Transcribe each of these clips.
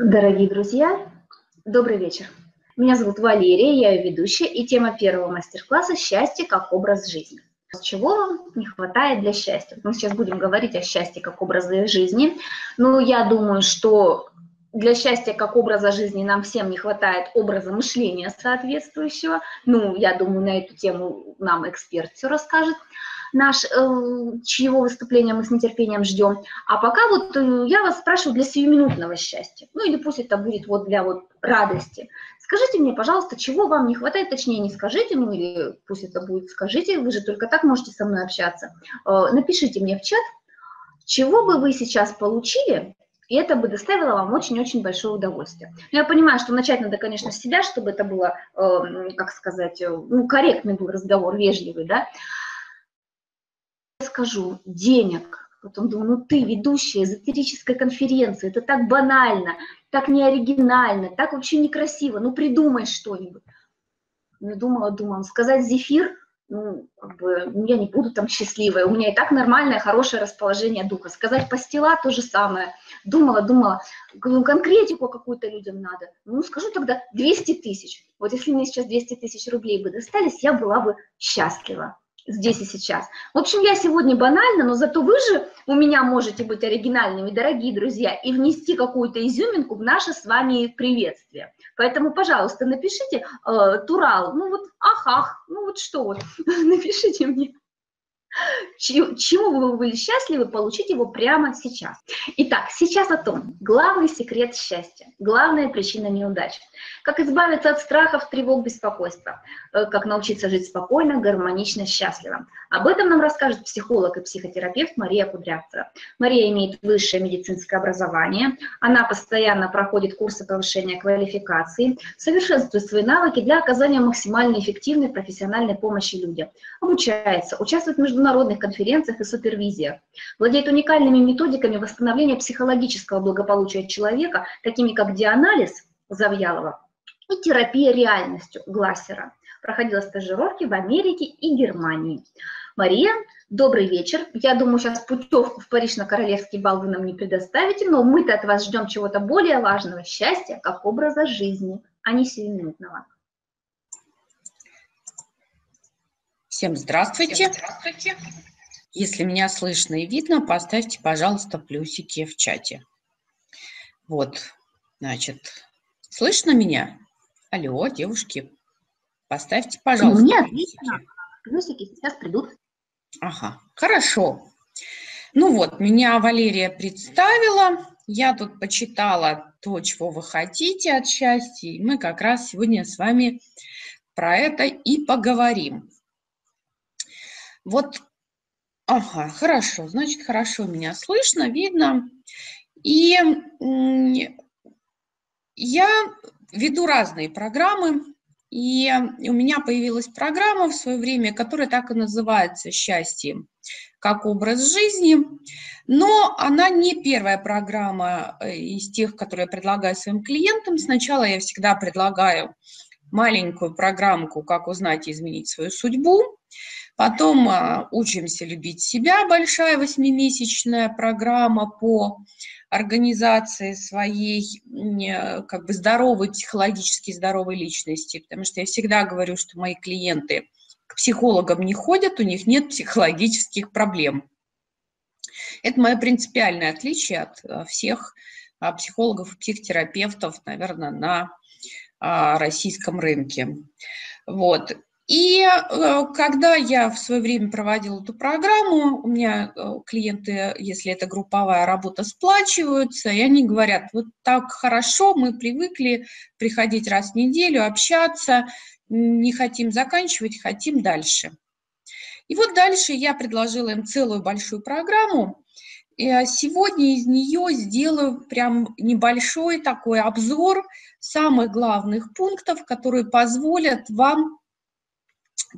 Дорогие друзья, добрый вечер. Меня зовут Валерия, я ее ведущая, и тема первого мастер-класса «Счастье как образ жизни». Чего вам не хватает для счастья? Мы сейчас будем говорить о счастье как образе жизни. Но я думаю, что для счастья как образа жизни нам всем не хватает образа мышления соответствующего. Ну, я думаю, на эту тему нам эксперт все расскажет наш, э, чьего выступления мы с нетерпением ждем. А пока вот э, я вас спрашиваю для сиюминутного счастья. Ну или пусть это будет вот для вот радости. Скажите мне, пожалуйста, чего вам не хватает, точнее не скажите, ну или пусть это будет скажите, вы же только так можете со мной общаться. Э, напишите мне в чат, чего бы вы сейчас получили, и это бы доставило вам очень-очень большое удовольствие. Но я понимаю, что начать надо, конечно, с себя, чтобы это было, э, как сказать, ну, корректный был разговор, вежливый, да скажу, денег. Потом думаю, ну ты ведущая эзотерической конференции, это так банально, так неоригинально, так вообще некрасиво, ну придумай что-нибудь. Ну, думала, думала, сказать зефир, ну, как бы, ну, я не буду там счастливая, у меня и так нормальное, хорошее расположение духа. Сказать пастила то же самое. Думала, думала, ну, конкретику какую-то людям надо. Ну, скажу тогда 200 тысяч. Вот если мне сейчас 200 тысяч рублей бы достались, я была бы счастлива здесь и сейчас. В общем, я сегодня банально, но зато вы же у меня можете быть оригинальными, дорогие друзья, и внести какую-то изюминку в наше с вами приветствие. Поэтому, пожалуйста, напишите э, Турал, ну вот ах-ах, ну вот что вот, напишите мне чему вы были счастливы, получить его прямо сейчас. Итак, сейчас о том, главный секрет счастья, главная причина неудач. Как избавиться от страхов, тревог, беспокойства, э, как научиться жить спокойно, гармонично, счастливо. Об этом нам расскажет психолог и психотерапевт Мария Кудрявцева. Мария имеет высшее медицинское образование, она постоянно проходит курсы повышения квалификации, совершенствует свои навыки для оказания максимально эффективной профессиональной помощи людям, обучается, участвует в международных международных конференциях и супервизиях. Владеет уникальными методиками восстановления психологического благополучия человека, такими как дианализ Завьялова и терапия реальностью Глассера. Проходила стажировки в Америке и Германии. Мария, добрый вечер. Я думаю, сейчас путевку в Париж на королевский бал вы нам не предоставите, но мы-то от вас ждем чего-то более важного – счастья как образа жизни, а не сиюминутного. Всем здравствуйте. Всем здравствуйте. Если меня слышно и видно, поставьте, пожалуйста, плюсики в чате. Вот, значит, слышно меня? Алло, девушки, поставьте, пожалуйста, Мне отлично. Плюсики сейчас придут. Ага, хорошо. Ну вот, меня Валерия представила. Я тут почитала то, чего вы хотите от счастья. И мы как раз сегодня с вами про это и поговорим. Вот, ага, хорошо, значит, хорошо меня слышно, видно. И я веду разные программы, и у меня появилась программа в свое время, которая так и называется «Счастье как образ жизни», но она не первая программа э, из тех, которые я предлагаю своим клиентам. Сначала я всегда предлагаю маленькую программку «Как узнать и изменить свою судьбу», Потом а, учимся любить себя, большая восьмимесячная программа по организации своей э, как бы здоровой, психологически здоровой личности, потому что я всегда говорю, что мои клиенты к психологам не ходят, у них нет психологических проблем. Это мое принципиальное отличие от э, всех а, психологов и психотерапевтов, наверное, на а, российском рынке. Вот. И э, когда я в свое время проводила эту программу, у меня э, клиенты, если это групповая работа, сплачиваются, и они говорят, вот так хорошо, мы привыкли приходить раз в неделю, общаться, не хотим заканчивать, хотим дальше. И вот дальше я предложила им целую большую программу, а сегодня из нее сделаю прям небольшой такой обзор самых главных пунктов, которые позволят вам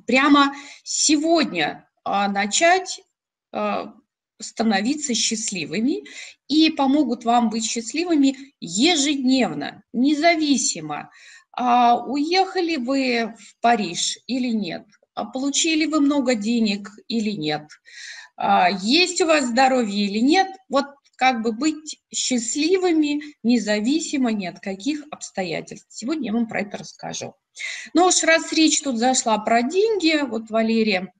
прямо сегодня а, начать а, становиться счастливыми. И помогут вам быть счастливыми ежедневно, независимо, а уехали вы в Париж или нет, получили вы много денег или нет, есть у вас здоровье или нет, вот как бы быть счастливыми, независимо ни от каких обстоятельств. Сегодня я вам про это расскажу. Ну уж раз речь тут зашла про деньги, вот Валерия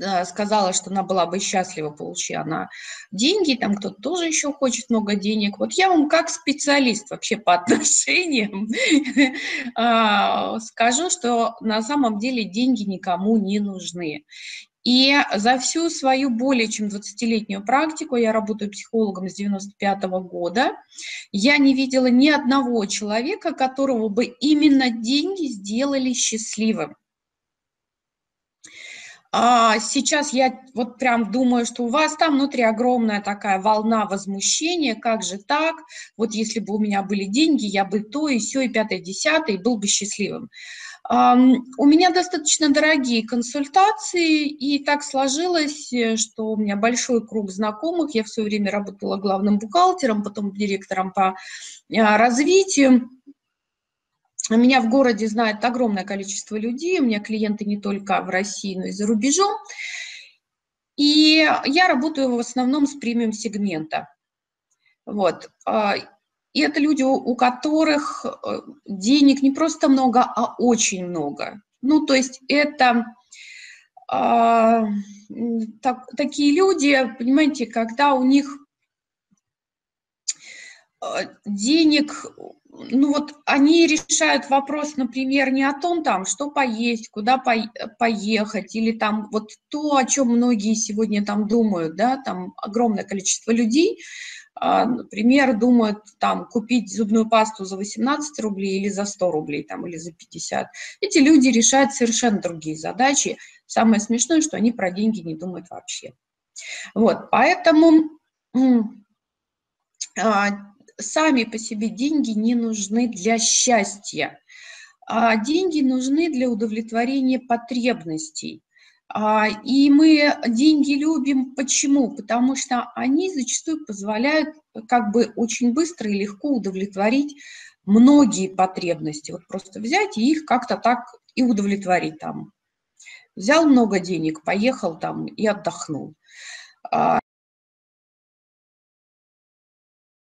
Э, сказала, что она была бы счастлива, получи она деньги, там кто-то тоже еще хочет много денег. Вот я вам как специалист вообще по отношениям а, скажу, что на самом деле деньги никому не нужны. И за всю свою более чем 20-летнюю практику, я работаю психологом с 95 -го года, я не видела ни одного человека, которого бы именно деньги сделали счастливым. А сейчас я вот прям думаю, что у вас там внутри огромная такая волна возмущения, как же так, вот если бы у меня были деньги, я бы то и все, и пятое, и десятое, и был бы счастливым. У меня достаточно дорогие консультации, и так сложилось, э, что у меня большой круг знакомых. Я в свое время работала главным бухгалтером, потом директором по а, развитию. Меня в городе знает огромное количество людей, у меня клиенты не только в России, но и за рубежом. И я работаю в основном с премиум-сегмента. Вот. И это люди, у которых э, денег не просто много, а очень много. Ну, то есть это а, так, такие люди, понимаете, когда у них а, денег ну вот они решают вопрос, например, не о том, там, что поесть, куда поехать, или там вот то, о чем многие сегодня там думают, да, там огромное количество людей, например, думают там купить зубную пасту за 18 рублей или за 100 рублей там, или за 50. Эти люди решают совершенно другие задачи. Самое смешное, что они про деньги не думают вообще. Вот, поэтому а, сами по себе деньги не нужны для счастья. А деньги нужны для удовлетворения потребностей. А, и мы деньги любим почему? Потому что они зачастую позволяют как бы очень быстро и легко удовлетворить многие потребности. Вот просто взять и их как-то так и удовлетворить там. Взял много денег, поехал там и отдохнул. А,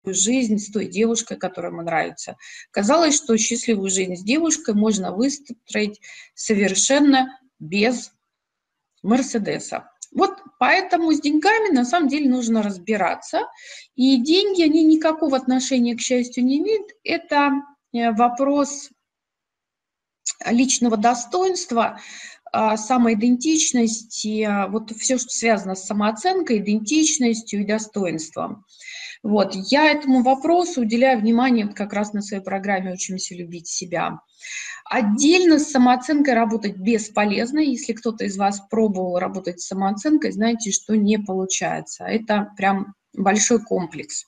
жизнь с той девушкой, которая ему нравится. Казалось, что счастливую жизнь с девушкой можно выстроить совершенно без Мерседеса. Вот поэтому с деньгами на самом деле нужно разбираться. И деньги, они никакого отношения к счастью не имеют. Это э, вопрос личного достоинства, а, самоидентичности, вот все, что связано с самооценкой, идентичностью и достоинством. Вот, я этому вопросу уделяю внимание как раз на своей программе «Учимся любить себя». Отдельно с самооценкой работать бесполезно. Если кто-то из вас пробовал работать с самооценкой, знаете, что не получается. Это прям большой комплекс.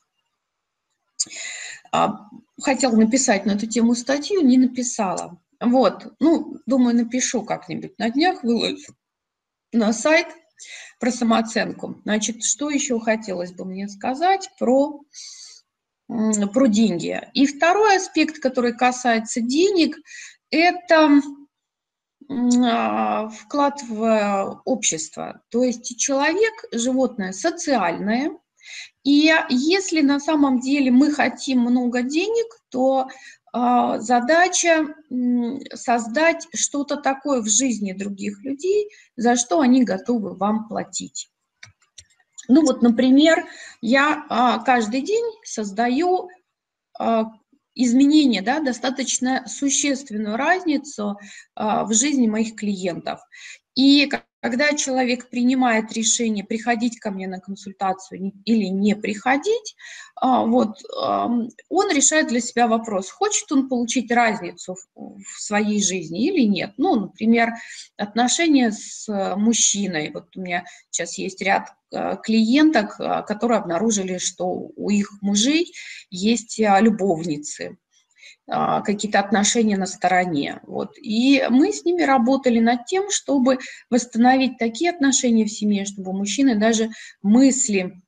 А, хотела написать на эту тему статью, не написала. Вот, ну, думаю, напишу как-нибудь на днях, выложу на сайт – про самооценку. Значит, что еще хотелось бы мне сказать про, про деньги. И второй аспект, который касается денег, это а, вклад в общество. То есть человек, животное социальное, и если на самом деле мы хотим много денег, то задача создать что-то такое в жизни других людей, за что они готовы вам платить. Ну вот, например, я а, каждый день создаю а, изменения, да, достаточно существенную разницу в жизни моих клиентов. И когда человек принимает решение приходить ко мне на консультацию или не приходить, а, вот, он решает для себя вопрос, хочет он получить разницу в своей жизни или нет. Ну, например, отношения с мужчиной. Вот у меня сейчас есть ряд а, клиенток, а, которые обнаружили, что у их мужей есть любовницы. А, какие-то отношения на стороне. Вот. И мы с ними работали над тем, чтобы восстановить такие отношения в семье, чтобы мужчины даже мысли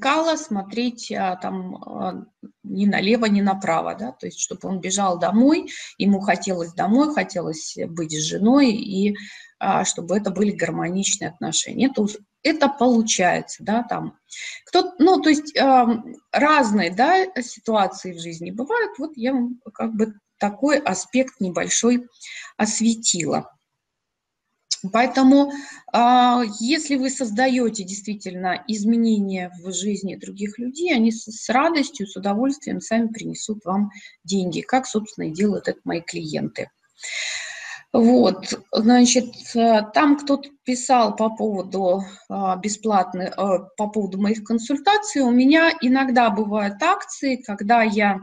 кала смотреть а, там а, ни налево, ни направо, да, то есть чтобы он бежал домой, ему хотелось домой, хотелось быть с женой, и чтобы это были гармоничные отношения. Это это получается, да, там. Кто, ну, то есть э, разные, да, ситуации в жизни бывают. Вот я вам как бы такой аспект небольшой осветила. Поэтому, а, если вы создаете действительно изменения в жизни других людей, они с радостью, с удовольствием сами принесут вам деньги, как, собственно, и делают это мои клиенты. Вот, значит, там кто-то писал по поводу а, бесплатной, а, по поводу моих консультаций. У меня иногда бывают акции, когда я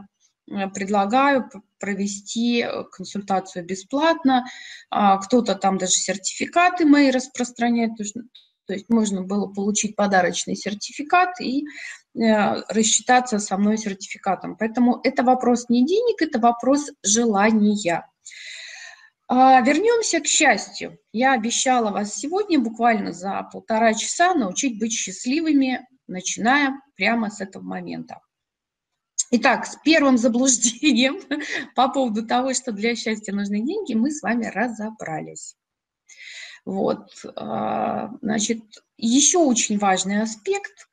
Э, предлагаю провести э, консультацию бесплатно. А, кто-то там даже сертификаты мои распространяет, то есть можно было получить подарочный сертификат и э, рассчитаться со мной сертификатом. Поэтому это вопрос не денег, это вопрос желания. А, вернемся к счастью. Я обещала вас сегодня буквально за полтора часа научить быть счастливыми, начиная прямо с этого момента. Итак, с первым заблуждением по поводу того, что для счастья нужны деньги, мы с вами разобрались. Вот, а, значит, еще очень важный аспект.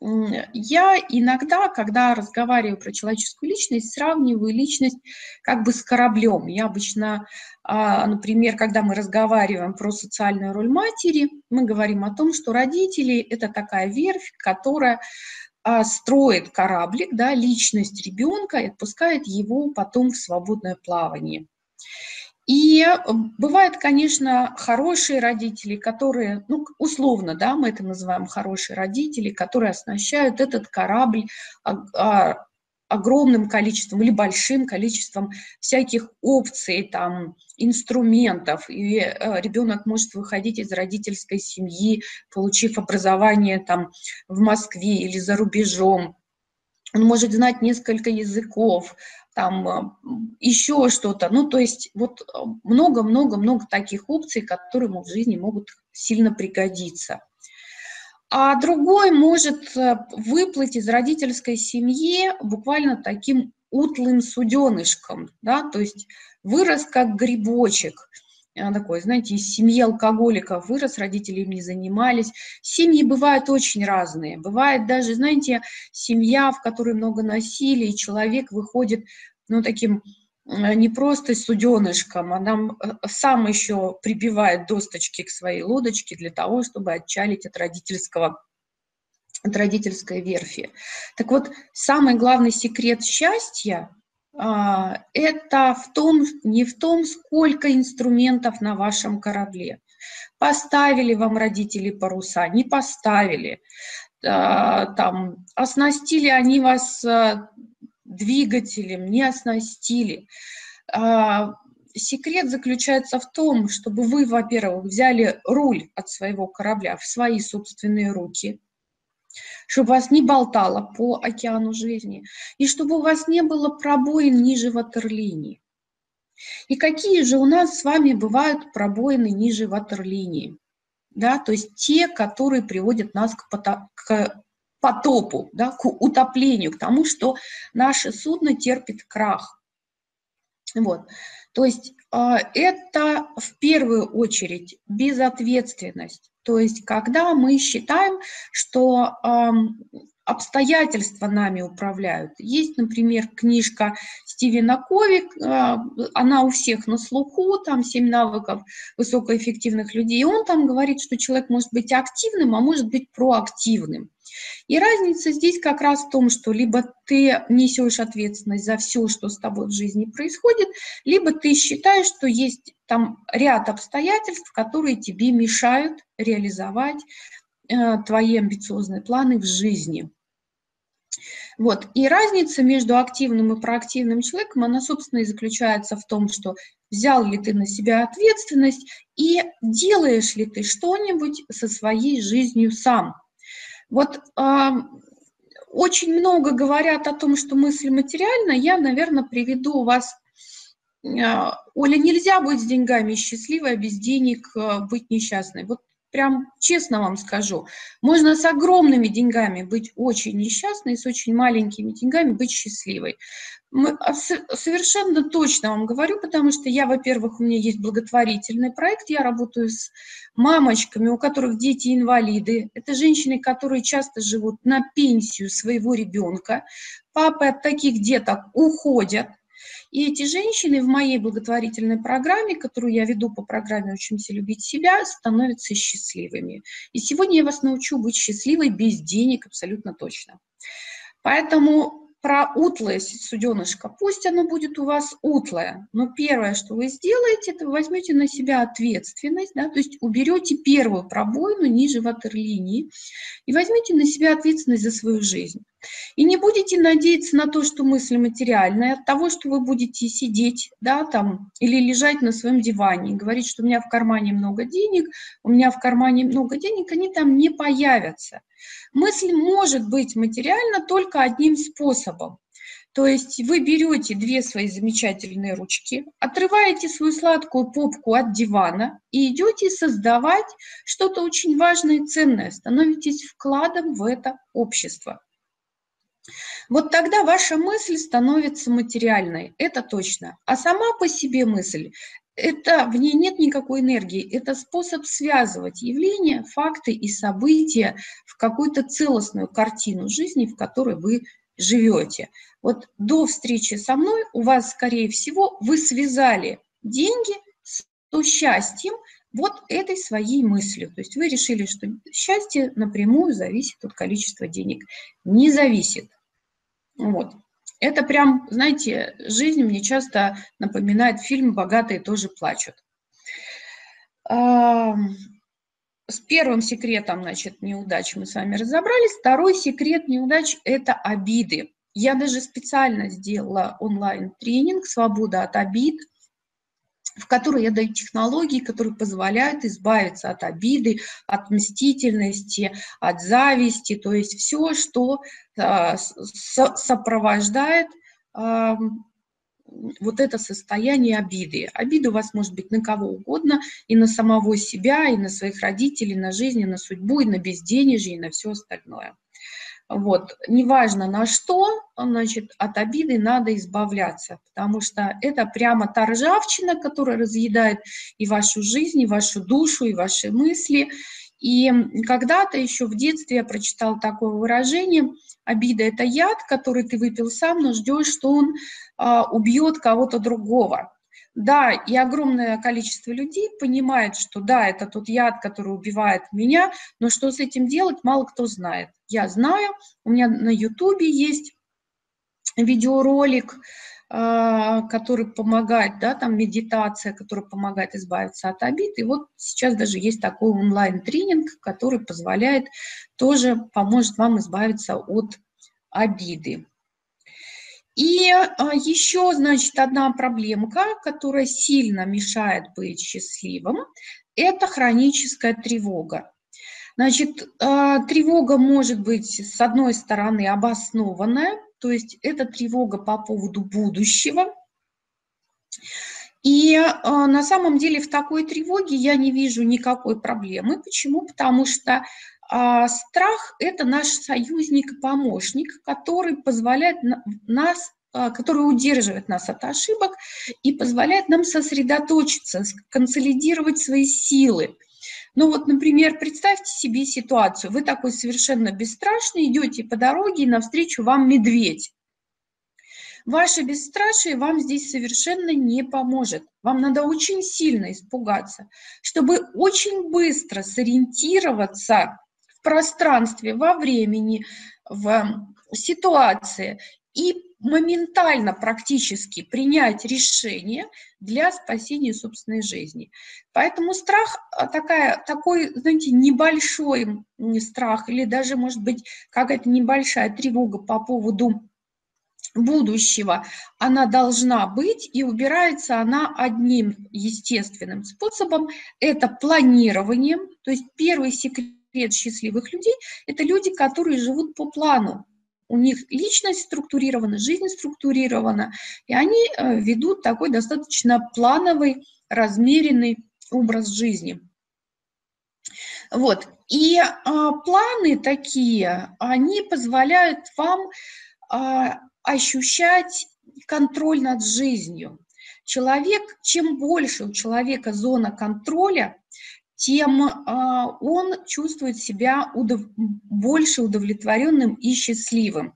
Я иногда, когда разговариваю про человеческую личность, сравниваю личность как бы с кораблем. Я обычно, а, например, когда мы разговариваем про социальную роль матери, мы говорим о том, что родители – это такая верфь, которая а, строит кораблик, да, личность ребенка и отпускает его потом в свободное плавание. И э, бывают, конечно, хорошие родители, которые, ну, условно, да, мы это называем хорошие родители, которые оснащают этот корабль а, огромным количеством или большим количеством всяких опций, там, инструментов, и э, ребенок может выходить из родительской семьи, получив образование там в Москве или за рубежом. Он может знать несколько языков, там э, еще что-то. Ну, то есть вот много-много-много таких опций, которые ему в жизни могут сильно пригодиться а другой может э, выплыть из родительской семьи буквально таким утлым суденышком, да, то есть вырос как грибочек, такой, знаете, из семьи алкоголиков вырос, родители им не занимались. Семьи бывают очень разные. Бывает даже, знаете, семья, в которой много насилия, и человек выходит, ну, таким не просто суденышком, она э, сам еще прибивает досточки к своей лодочке для того, чтобы отчалить от родительского от родительской верфи. Так вот, самый главный секрет счастья а, это в том, не в том, сколько инструментов на вашем корабле. Поставили вам родители паруса, не поставили. А, там, оснастили они вас а, двигателем, не оснастили. А, секрет заключается в том, чтобы вы, во-первых, взяли руль от своего корабля в свои собственные руки, чтобы вас не болтало по океану жизни, и чтобы у вас не было пробоин ниже ватерлинии. И какие же у нас с вами бывают пробоины ниже ватерлинии? Да, то есть те, которые приводят нас к, к потопу, да, к утоплению, к тому, что наше судно терпит крах. Вот. То есть а, это в первую очередь безответственность. То есть когда мы считаем, что обстоятельства нами управляют. Есть, например, книжка Стивена Кови, а, она у всех на слуху, там «Семь навыков высокоэффективных людей». Он там говорит, что человек может быть активным, а может быть проактивным. И разница здесь как раз в том, что либо ты несешь ответственность за все, что с тобой в жизни происходит, либо ты считаешь, что есть там ряд обстоятельств, которые тебе мешают реализовать э, твои амбициозные планы в жизни. Вот. И разница между активным и проактивным человеком, она, собственно, и заключается в том, что взял ли ты на себя ответственность и делаешь ли ты что-нибудь со своей жизнью сам. Вот э, очень много говорят о том, что мысль материальна. Я, наверное, приведу вас... Э, Оля, нельзя быть с деньгами счастливой, а без денег э, быть несчастной. Вот прям честно вам скажу, можно с огромными деньгами быть очень несчастной, с очень маленькими деньгами быть счастливой. Мы, совершенно точно вам говорю, потому что я, во-первых, у меня есть благотворительный проект, я работаю с мамочками, у которых дети инвалиды. Это женщины, которые часто живут на пенсию своего ребенка. Папы от таких деток уходят, и эти женщины в моей благотворительной программе, которую я веду по программе «Учимся любить себя», становятся счастливыми. И сегодня я вас научу быть счастливой без денег абсолютно точно. Поэтому про утлое суденышко, пусть оно будет у вас утлое, но первое, что вы сделаете, это вы возьмете на себя ответственность, да, то есть уберете первую пробоину ниже ватерлинии и возьмите на себя ответственность за свою жизнь. И не будете надеяться на то, что мысль материальная, от того, что вы будете сидеть, да, там, или лежать на своем диване и говорить, что у меня в кармане много денег, у меня в кармане много денег, они там не появятся. Мысль может быть материальна только одним способом. То есть вы берете две свои замечательные ручки, отрываете свою сладкую попку от дивана и идете создавать что-то очень важное и ценное, становитесь вкладом в это общество. Вот тогда ваша мысль становится материальной, это точно. А сама по себе мысль, это, в ней нет никакой энергии, это способ связывать явления, факты и события в какую-то целостную картину жизни, в которой вы живете. Вот до встречи со мной у вас, скорее всего, вы связали деньги с счастьем, вот этой своей мыслью. То есть вы решили, что счастье напрямую зависит от количества денег. Не зависит. Вот. Это прям, знаете, жизнь мне часто напоминает фильм «Богатые тоже плачут». С первым секретом, значит, неудач мы с вами разобрались. Второй секрет неудач – это обиды. Я даже специально сделала онлайн-тренинг «Свобода от обид», в которой я даю технологии, которые позволяют избавиться от обиды, от мстительности, от зависти, то есть все, что а, сопровождает а, вот это состояние обиды. Обида у вас может быть на кого угодно, и на самого себя, и на своих родителей, на жизнь, и на судьбу, и на безденежье, и на все остальное. Вот, неважно на что, значит, от обиды надо избавляться, потому что это прямо та ржавчина, которая разъедает и вашу жизнь, и вашу душу, и ваши мысли. И когда-то еще в детстве я прочитала такое выражение, обида – это яд, который ты выпил сам, но ждешь, что он а, убьет кого-то другого. Да, и огромное количество людей понимает, что да, это тот яд, который убивает меня, но что с этим делать, мало кто знает. Я знаю, у меня на ютубе есть видеоролик, а, который помогает, да, там медитация, которая помогает избавиться от обид. И вот сейчас даже есть такой онлайн-тренинг, который позволяет, тоже поможет вам избавиться от обиды. И а, еще, значит, одна проблемка, которая сильно мешает быть счастливым, это хроническая тревога. Значит, а, тревога может быть, с одной стороны, обоснованная, то есть это тревога по поводу будущего. И а, на самом деле в такой тревоге я не вижу никакой проблемы. Почему? Потому что а страх – это наш союзник и помощник, который позволяет нас а, который удерживает нас от ошибок и позволяет нам сосредоточиться, консолидировать свои силы. Ну вот, например, представьте себе ситуацию. Вы такой совершенно бесстрашный, идете по дороге, и навстречу вам медведь. Ваше бесстрашие вам здесь совершенно не поможет. Вам надо очень сильно испугаться, чтобы очень быстро сориентироваться пространстве, во времени, в ситуации. И моментально практически принять решение для спасения собственной жизни. Поэтому страх а, такая, такой, знаете, небольшой страх или даже, может быть, какая-то небольшая тревога по поводу будущего, она должна быть, и убирается она одним естественным способом, это планированием, то есть первый секрет секрет счастливых людей – это люди, которые живут по плану. У них личность структурирована, жизнь структурирована, и они э, ведут такой достаточно плановый, размеренный образ жизни. Вот. И а, планы такие, они позволяют вам а, ощущать контроль над жизнью. Человек, чем больше у человека зона контроля, тем а, он чувствует себя удов... больше удовлетворенным и счастливым.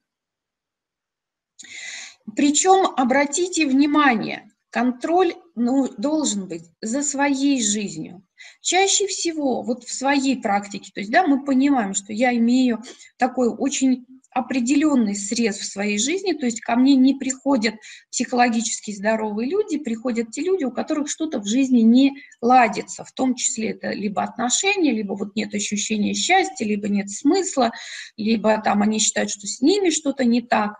Причем, обратите внимание, контроль ну, должен быть за своей жизнью. Чаще всего вот в своей практике, то есть да, мы понимаем, что я имею такой очень определенный срез в своей жизни, то есть ко мне не приходят психологически здоровые люди, приходят те люди, у которых что-то в жизни не ладится, в том числе это либо отношения, либо вот нет ощущения счастья, либо нет смысла, либо там они считают, что с ними что-то не так.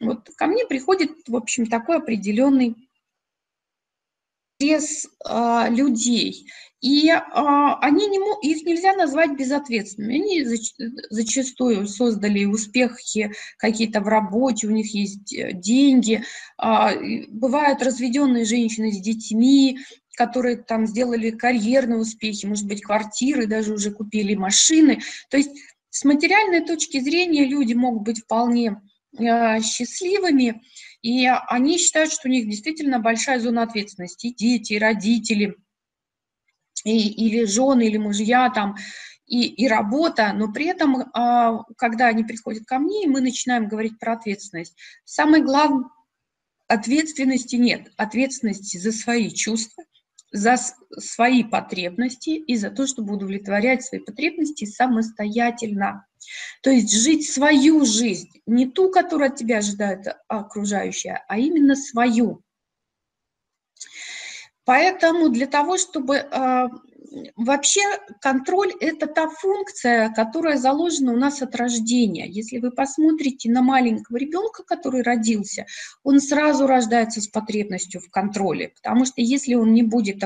Вот ко мне приходит, в общем, такой определенный срез э, людей. И а, они не, их нельзя назвать безответственными. Они зач, зачастую создали успехи какие-то в работе, у них есть э, деньги. А, бывают разведенные женщины с детьми, которые там сделали карьерные успехи, может быть, квартиры, даже уже купили машины. То есть с материальной точки зрения люди могут быть вполне а, счастливыми, и они считают, что у них действительно большая зона ответственности, дети, родители – и, или жены, или мужья там, и, и работа, но при этом, а, когда они приходят ко мне, мы начинаем говорить про ответственность, самое главное, ответственности нет, ответственности за свои чувства, за свои потребности и за то, чтобы удовлетворять свои потребности самостоятельно. То есть жить свою жизнь, не ту, которую от тебя ожидают окружающие, а именно свою. Поэтому для того, чтобы э, вообще контроль – это та функция, которая заложена у нас от рождения. Если вы посмотрите на маленького ребенка, который родился, он сразу рождается с потребностью в контроле, потому что если он не будет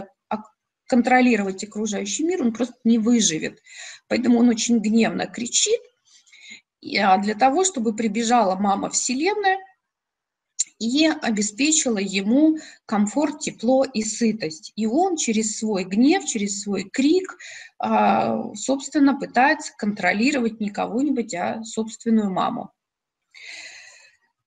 контролировать окружающий мир, он просто не выживет. Поэтому он очень гневно кричит, а для того, чтобы прибежала мама Вселенная, и обеспечила ему комфорт, тепло и сытость. И он через свой гнев, через свой крик, а, собственно, пытается контролировать не кого-нибудь, а собственную маму.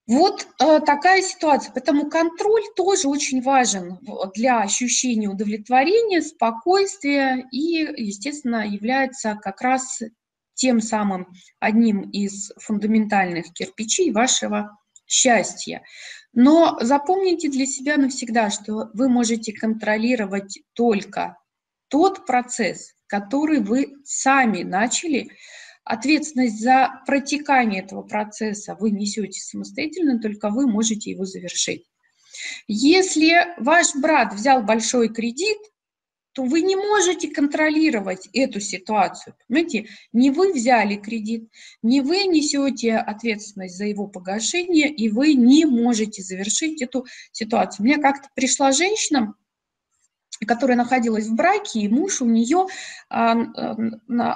Вот э, такая ситуация. Поэтому контроль тоже очень важен для ощущения удовлетворения, спокойствия и, естественно, является как раз тем самым одним из фундаментальных кирпичей вашего счастья. Но запомните для себя навсегда, что вы можете контролировать только тот процесс, который вы сами начали. Ответственность за протекание этого процесса вы несете самостоятельно, только вы можете его завершить. Если ваш брат взял большой кредит, то вы не можете контролировать эту ситуацию. Понимаете, не вы взяли кредит, не вы несете ответственность за его погашение, и вы не можете завершить эту ситуацию. Мне как-то пришла женщина, которая находилась в браке, и муж у нее а,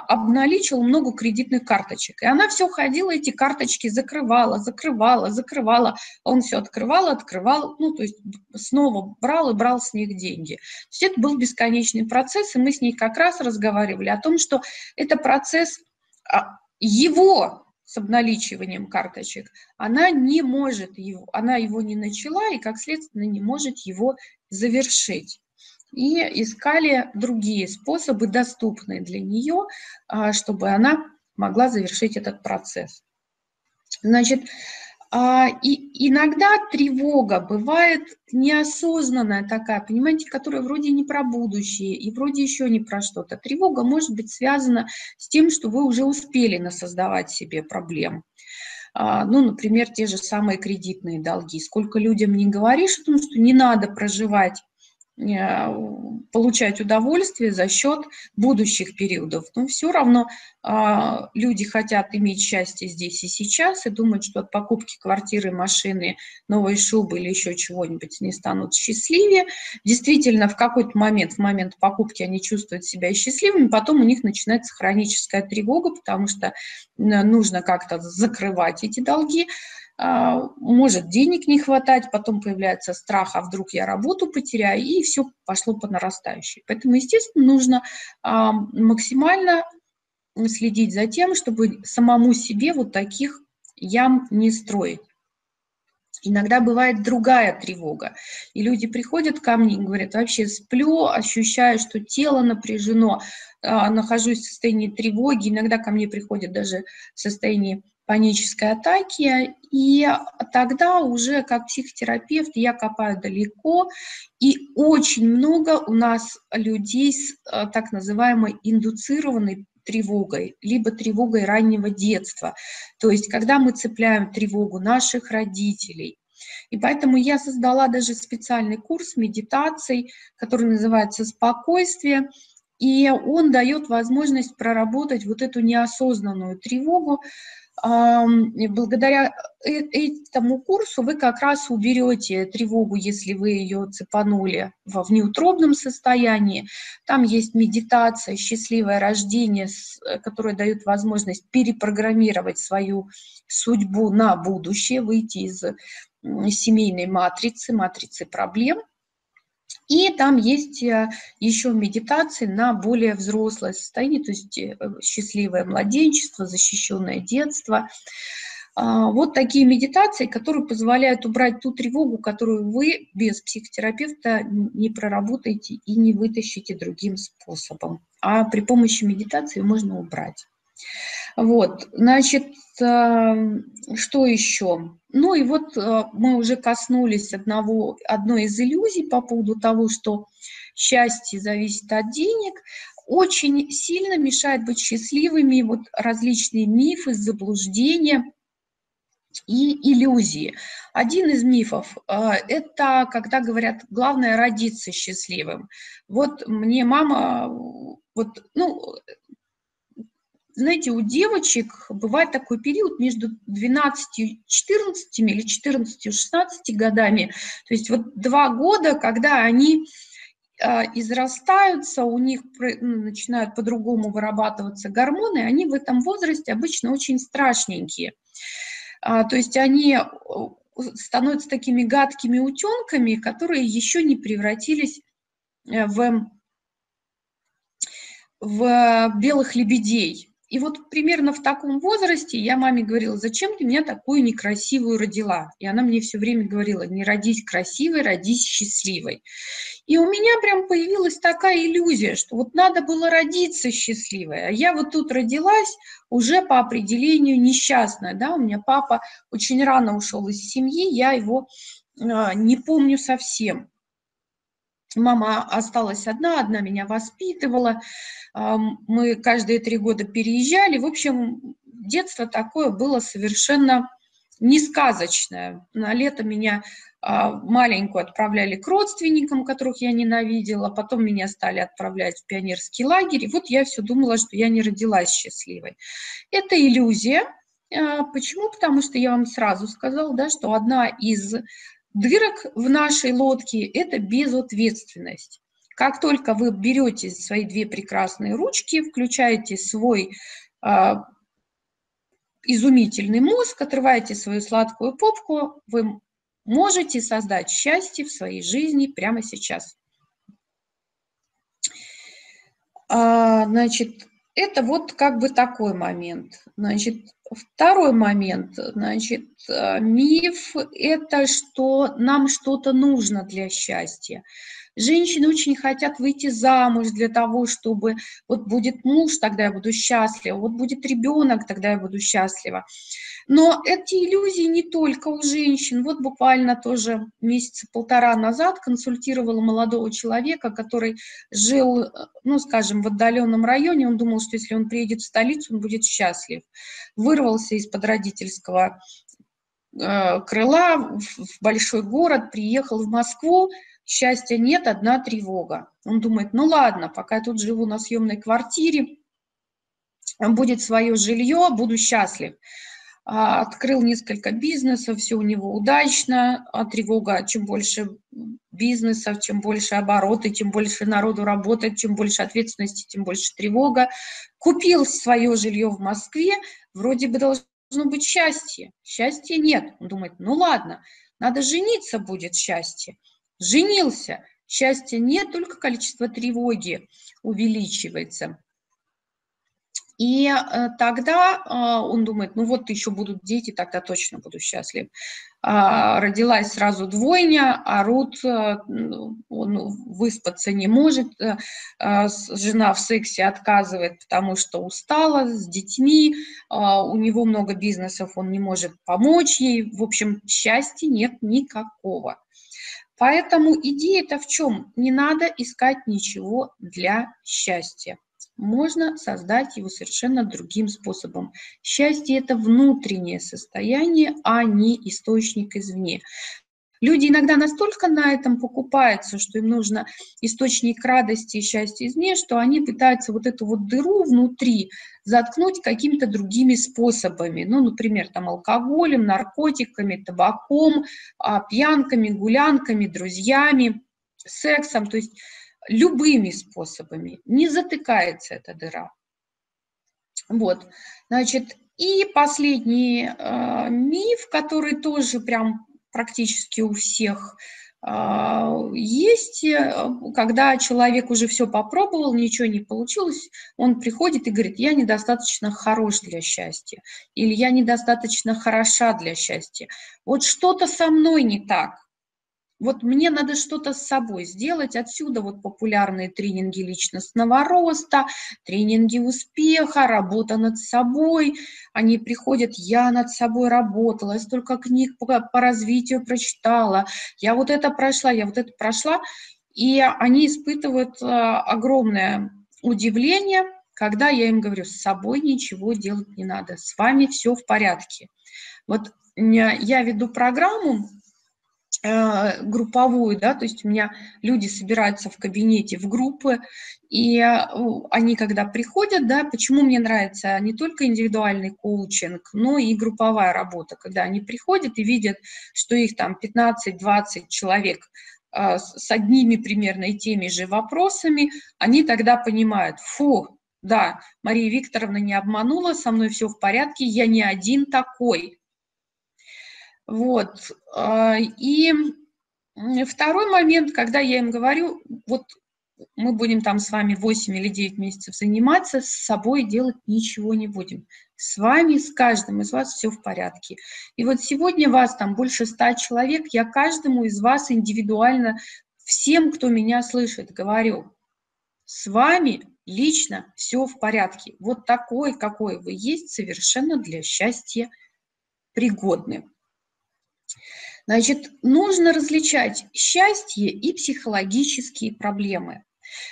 обналичил много кредитных карточек. И она все ходила, эти карточки закрывала, закрывала, закрывала. Он все открывал, открывал, ну, то есть снова брал и брал с них деньги. То есть это был бесконечный процесс, и мы с ней как раз разговаривали о том, что это процесс а, его с обналичиванием карточек, она не может его, она его не начала и, как следствие, не может его завершить и искали другие способы, доступные для нее, а, чтобы она могла завершить этот процесс. Значит, а, и иногда тревога бывает неосознанная такая, понимаете, которая вроде не про будущее и вроде еще не про что-то. Тревога может быть связана с тем, что вы уже успели насоздавать себе проблем. А, ну, например, те же самые кредитные долги. Сколько людям не говоришь о том, что не надо проживать получать удовольствие за счет будущих периодов. Но все равно а, люди хотят иметь счастье здесь и сейчас и думают, что от покупки квартиры, машины, новой шубы или еще чего-нибудь не станут счастливее. Действительно, в какой-то момент, в момент покупки они чувствуют себя счастливыми, потом у них начинается хроническая тревога, потому что нужно как-то закрывать эти долги. А, может денег не хватать, потом появляется страх, а вдруг я работу потеряю, и все пошло по нарастающей. Поэтому, естественно, нужно а, максимально следить за тем, чтобы самому себе вот таких ям не строить. Иногда бывает другая тревога. И люди приходят ко мне и говорят, вообще сплю, ощущаю, что тело напряжено, а, нахожусь в состоянии тревоги. Иногда ко мне приходят даже в состоянии панической атаки, и тогда уже как психотерапевт я копаю далеко, и очень много у нас людей с а, так называемой индуцированной тревогой, либо тревогой раннего детства. То есть, когда мы цепляем тревогу наших родителей. И поэтому я создала даже специальный курс медитаций, который называется «Спокойствие», и он дает возможность проработать вот эту неосознанную тревогу, благодаря э, этому курсу вы как раз уберете тревогу, если вы ее цепанули в неутробном состоянии. Там есть медитация «Счастливое рождение», э, которая дает возможность перепрограммировать свою судьбу на будущее, выйти из семейной матрицы, матрицы проблем – и там есть э, еще медитации на более взрослое состояние, то есть э, счастливое младенчество, защищенное детство. А, вот такие медитации, которые позволяют убрать ту тревогу, которую вы без психотерапевта не проработаете и не вытащите другим способом. А при помощи медитации можно убрать. Вот, значит, эм, что еще? Ну и вот э, мы уже коснулись одного, одной из иллюзий по поводу того, что счастье зависит от денег. Очень сильно мешает быть счастливыми вот различные мифы, заблуждения и иллюзии. Один из мифов э, – это когда говорят, главное родиться счастливым. Вот мне мама, вот, ну, знаете, у девочек бывает такой период между 12 и 14 или 14 и 16 годами. То есть вот два года, когда они а, израстаются, у них ну, начинают по-другому вырабатываться гормоны, они в этом возрасте обычно очень страшненькие. А, то есть они становятся такими гадкими утенками, которые еще не превратились э, в, в белых лебедей. И вот примерно в таком возрасте я маме говорила, зачем ты меня такую некрасивую родила? И она мне все время говорила, не родись красивой, родись счастливой. И у меня прям появилась такая иллюзия, что вот надо было родиться счастливой, а я вот тут родилась уже по определению несчастная, да, у меня папа очень рано ушел из семьи, я его э, не помню совсем. Мама осталась одна, одна меня воспитывала. Мы каждые три года переезжали. В общем, детство такое было совершенно не сказочное. На лето меня а, маленькую отправляли к родственникам, которых я ненавидела, потом меня стали отправлять в пионерский лагерь, и вот я все думала, что я не родилась счастливой. Это иллюзия. А, почему? Потому что я вам сразу сказала, да, что одна из дырок в нашей лодке – это безответственность. Как только вы берете свои две прекрасные ручки, включаете свой э, изумительный мозг, отрываете свою сладкую попку, вы можете создать счастье в своей жизни прямо сейчас. А, значит, это вот как бы такой момент. Значит, второй момент, значит, э, миф – это что нам что-то нужно для счастья. Женщины очень хотят выйти замуж для того, чтобы вот будет муж, тогда я буду счастлива, вот будет ребенок, тогда я буду счастлива. Но эти иллюзии не только у женщин. Вот буквально тоже месяца полтора назад консультировала молодого человека, который жил, ну, скажем, в отдаленном районе. Он думал, что если он приедет в столицу, он будет счастлив. Вырвался из-под родительского э, крыла в большой город, приехал в Москву, счастья нет, одна тревога. Он думает, ну ладно, пока я тут живу на съемной квартире, будет свое жилье, буду счастлив. А, открыл несколько бизнесов, все у него удачно, а тревога, чем больше бизнесов, чем больше обороты, чем больше народу работает, чем больше ответственности, тем больше тревога. Купил свое жилье в Москве, вроде бы должно быть счастье. Счастья нет. Он думает, ну ладно, надо жениться будет счастье. Женился, счастья нет, только количество тревоги увеличивается. И э, тогда а, он думает, ну вот еще будут дети, тогда точно буду счастлив. А, родилась сразу двойня, а э, ну, он выспаться не может, э, а, жена в сексе отказывает, потому что устала с детьми, у него много бизнесов, он не может помочь ей. В общем, счастья нет никакого. Поэтому идея-то в чем? Не надо искать ничего для счастья можно создать его совершенно другим способом. Счастье – это внутреннее состояние, а не источник извне. Люди иногда настолько на этом покупаются, что им нужно источник радости и счастья извне, что они пытаются вот эту вот дыру внутри заткнуть какими-то другими способами. Ну, например, там алкоголем, наркотиками, табаком, а, пьянками, гулянками, друзьями, сексом. То есть любыми способами, не затыкается эта дыра. Вот, значит, и последний э, миф, который тоже прям практически у всех э, есть, э, когда человек уже все попробовал, ничего не получилось, он приходит и говорит, я недостаточно хорош для счастья, или я недостаточно хороша для счастья. Вот что-то со мной не так, вот мне надо что-то с собой сделать. Отсюда вот популярные тренинги личностного роста, тренинги успеха, работа над собой. Они приходят, я над собой работала, я столько книг по, по развитию прочитала, я вот это прошла, я вот это прошла. И они испытывают э, огромное удивление, когда я им говорю, с собой ничего делать не надо, с вами все в порядке. Вот я веду программу групповую, да, то есть у меня люди собираются в кабинете в группы, и э, они когда приходят, да, почему мне нравится не только индивидуальный коучинг, но и групповая работа, когда они приходят и видят, что их там 15-20 человек э, с одними примерно и теми же вопросами, они тогда понимают, фу, да, Мария Викторовна не обманула, со мной все в порядке, я не один такой, вот. А, и второй момент, когда я им говорю, вот мы будем там с вами 8 или 9 месяцев заниматься, с собой делать ничего не будем. С вами, с каждым из вас все в порядке. И вот сегодня вас там больше 100 человек, я каждому из вас индивидуально, всем, кто меня слышит, говорю, с вами лично все в порядке. Вот такой, какой вы есть, совершенно для счастья пригодны. Значит, нужно различать счастье и психологические проблемы.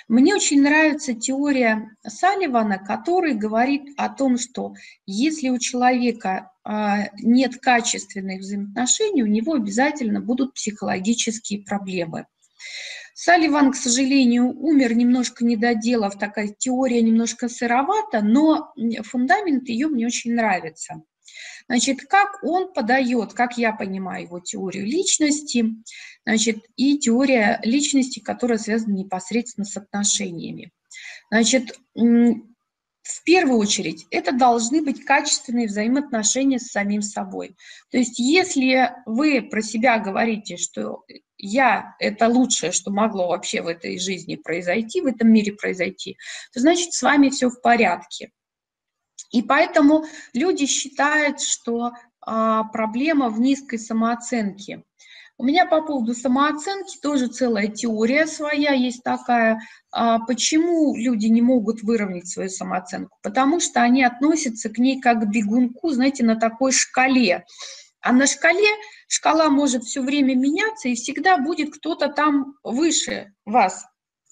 Мне очень нравится теория Салливана, который говорит о том, что если у человека а, нет качественных взаимоотношений, у него обязательно будут психологические проблемы. Салливан, к сожалению, умер немножко не доделав, такая теория немножко сыровата, но фундамент ее мне очень нравится. Значит, как он подает, как я понимаю его теорию личности, значит, и теория личности, которая связана непосредственно с отношениями. Значит, в первую очередь, это должны быть качественные взаимоотношения с самим собой. То есть, если вы про себя говорите, что я – это лучшее, что могло вообще в этой жизни произойти, в этом мире произойти, то значит, с вами все в порядке. И поэтому люди считают, что а, проблема в низкой самооценке. У меня по поводу самооценки тоже целая теория своя есть такая. А, почему люди не могут выровнять свою самооценку? Потому что они относятся к ней как к бегунку, знаете, на такой шкале. А на шкале шкала может все время меняться, и всегда будет кто-то там выше вас.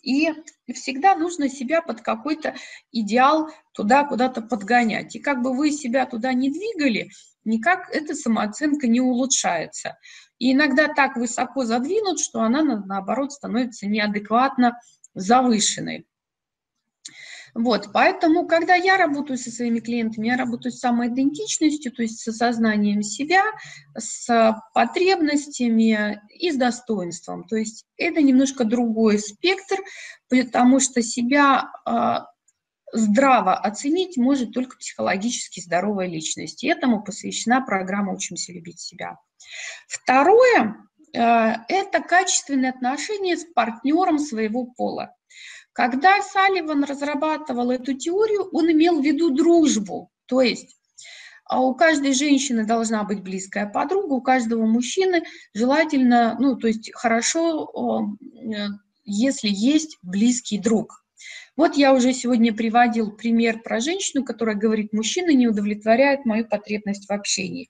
И всегда нужно себя под какой-то идеал туда куда-то подгонять. И как бы вы себя туда не двигали, никак эта самооценка не улучшается. И иногда так высоко задвинут, что она, наоборот, становится неадекватно завышенной. Вот, поэтому, когда я работаю со своими клиентами, я работаю с самоидентичностью, то есть с осознанием себя, с потребностями и с достоинством. То есть это немножко другой спектр, потому что себя а, здраво оценить может только психологически здоровая личность. И этому посвящена программа «Учимся любить себя». Второе а, – это качественные отношения с партнером своего пола. Когда Салливан разрабатывал эту теорию, он имел в виду дружбу, то есть а у каждой женщины должна быть близкая подруга, у каждого мужчины желательно, ну, то есть хорошо, э, если есть близкий друг. Вот я уже сегодня приводил пример про женщину, которая говорит, мужчина не удовлетворяет мою потребность в общении.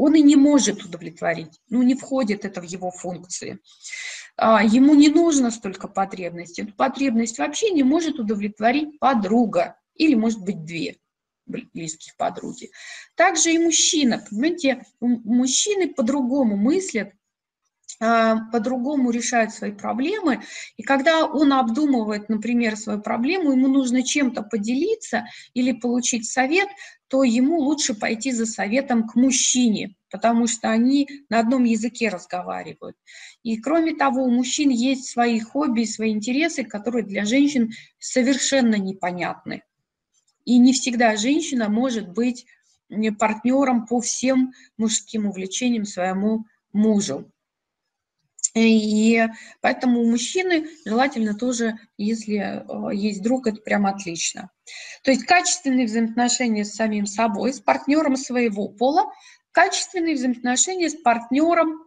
Он и не может удовлетворить, ну, не входит это в его функции. А, ему не нужно столько потребностей. Потребность в общении может удовлетворить подруга или, может быть, две близких подруги. Также и мужчина, понимаете, мужчины по-другому мыслят, по-другому решают свои проблемы. И когда он обдумывает, например, свою проблему, ему нужно чем-то поделиться или получить совет, то ему лучше пойти за советом к мужчине, потому что они на одном языке разговаривают. И кроме того, у мужчин есть свои хобби, свои интересы, которые для женщин совершенно непонятны. И не всегда женщина может быть партнером по всем мужским увлечениям своему мужу. И поэтому у мужчины желательно тоже, если э, есть друг, это прям отлично. То есть качественные взаимоотношения с самим собой, с партнером своего пола, качественные взаимоотношения с партнером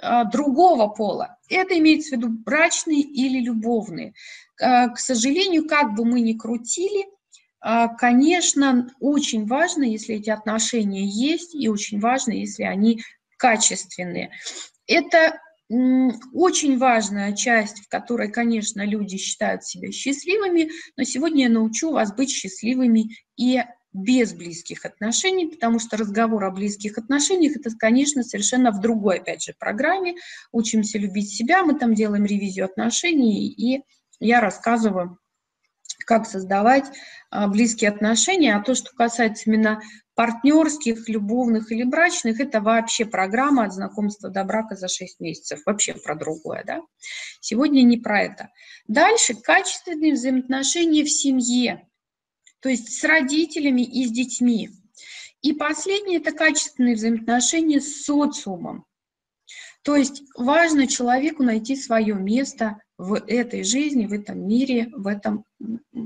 э, другого пола. Это имеется в виду брачные или любовные. Э, к сожалению, как бы мы ни крутили, конечно, очень важно, если эти отношения есть, и очень важно, если они качественные. Это очень важная часть, в которой, конечно, люди считают себя счастливыми, но сегодня я научу вас быть счастливыми и без близких отношений, потому что разговор о близких отношениях это, конечно, совершенно в другой, опять же, программе. Учимся любить себя, мы там делаем ревизию отношений, и я рассказываю, как создавать а, близкие отношения. А то, что касается именно партнерских, любовных или брачных, это вообще программа от знакомства до брака за 6 месяцев, вообще про другое, да. Сегодня не про это. Дальше качественные взаимоотношения в семье, то есть с родителями и с детьми. И последнее – это качественные взаимоотношения с социумом. То есть важно человеку найти свое место в этой жизни, в этом мире, в этом,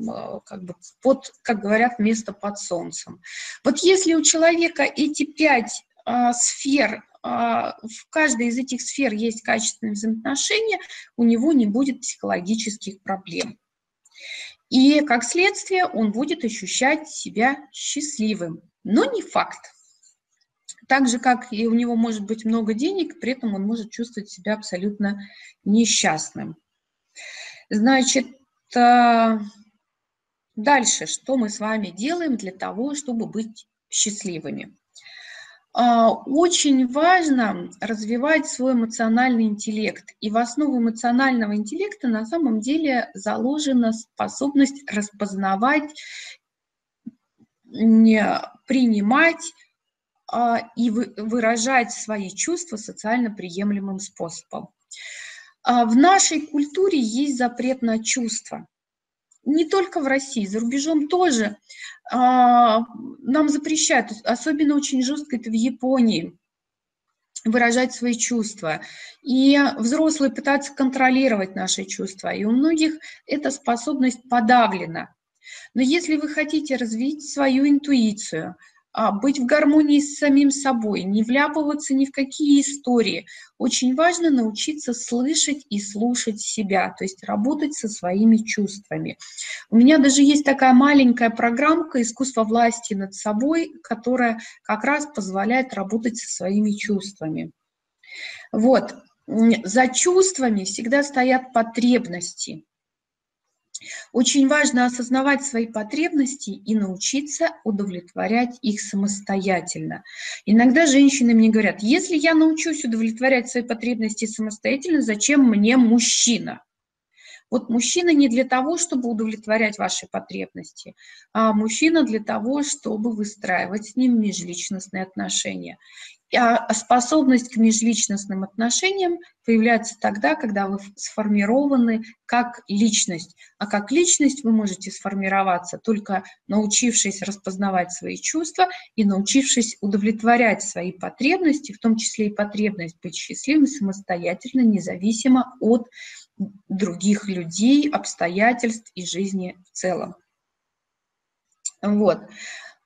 а, как бы, под, как говорят, место под солнцем. Вот если у человека эти пять а, сфер, а, в каждой из этих сфер есть качественные взаимоотношения, у него не будет психологических проблем. И как следствие он будет ощущать себя счастливым, но не факт. Так же, как и у него может быть много денег, при этом он может чувствовать себя абсолютно несчастным. Значит, э, дальше, что мы с вами делаем для того, чтобы быть счастливыми? А, очень важно развивать свой эмоциональный интеллект. И в основу эмоционального интеллекта на самом деле заложена способность распознавать, принимать а, и выражать свои чувства социально приемлемым способом. А в нашей культуре есть запрет на чувства. Не только в России, за рубежом тоже. А, нам запрещают, особенно очень жестко это в Японии, выражать свои чувства. И взрослые пытаются контролировать наши чувства. И у многих эта способность подавлена. Но если вы хотите развить свою интуицию, быть в гармонии с самим собой, не вляпываться ни в какие истории. Очень важно научиться слышать и слушать себя, то есть работать со своими чувствами. У меня даже есть такая маленькая программка «Искусство власти над собой», которая как раз позволяет работать со своими чувствами. Вот. За чувствами всегда стоят потребности. Очень важно осознавать свои потребности и научиться удовлетворять их самостоятельно. Иногда женщины мне говорят, если я научусь удовлетворять свои потребности самостоятельно, зачем мне мужчина? Вот мужчина не для того, чтобы удовлетворять ваши потребности, а мужчина для того, чтобы выстраивать с ним межличностные отношения. А способность к межличностным отношениям появляется тогда, когда вы сформированы как личность. А как личность вы можете сформироваться только научившись распознавать свои чувства и научившись удовлетворять свои потребности, в том числе и потребность быть счастливым самостоятельно, независимо от других людей, обстоятельств и жизни в целом. Вот.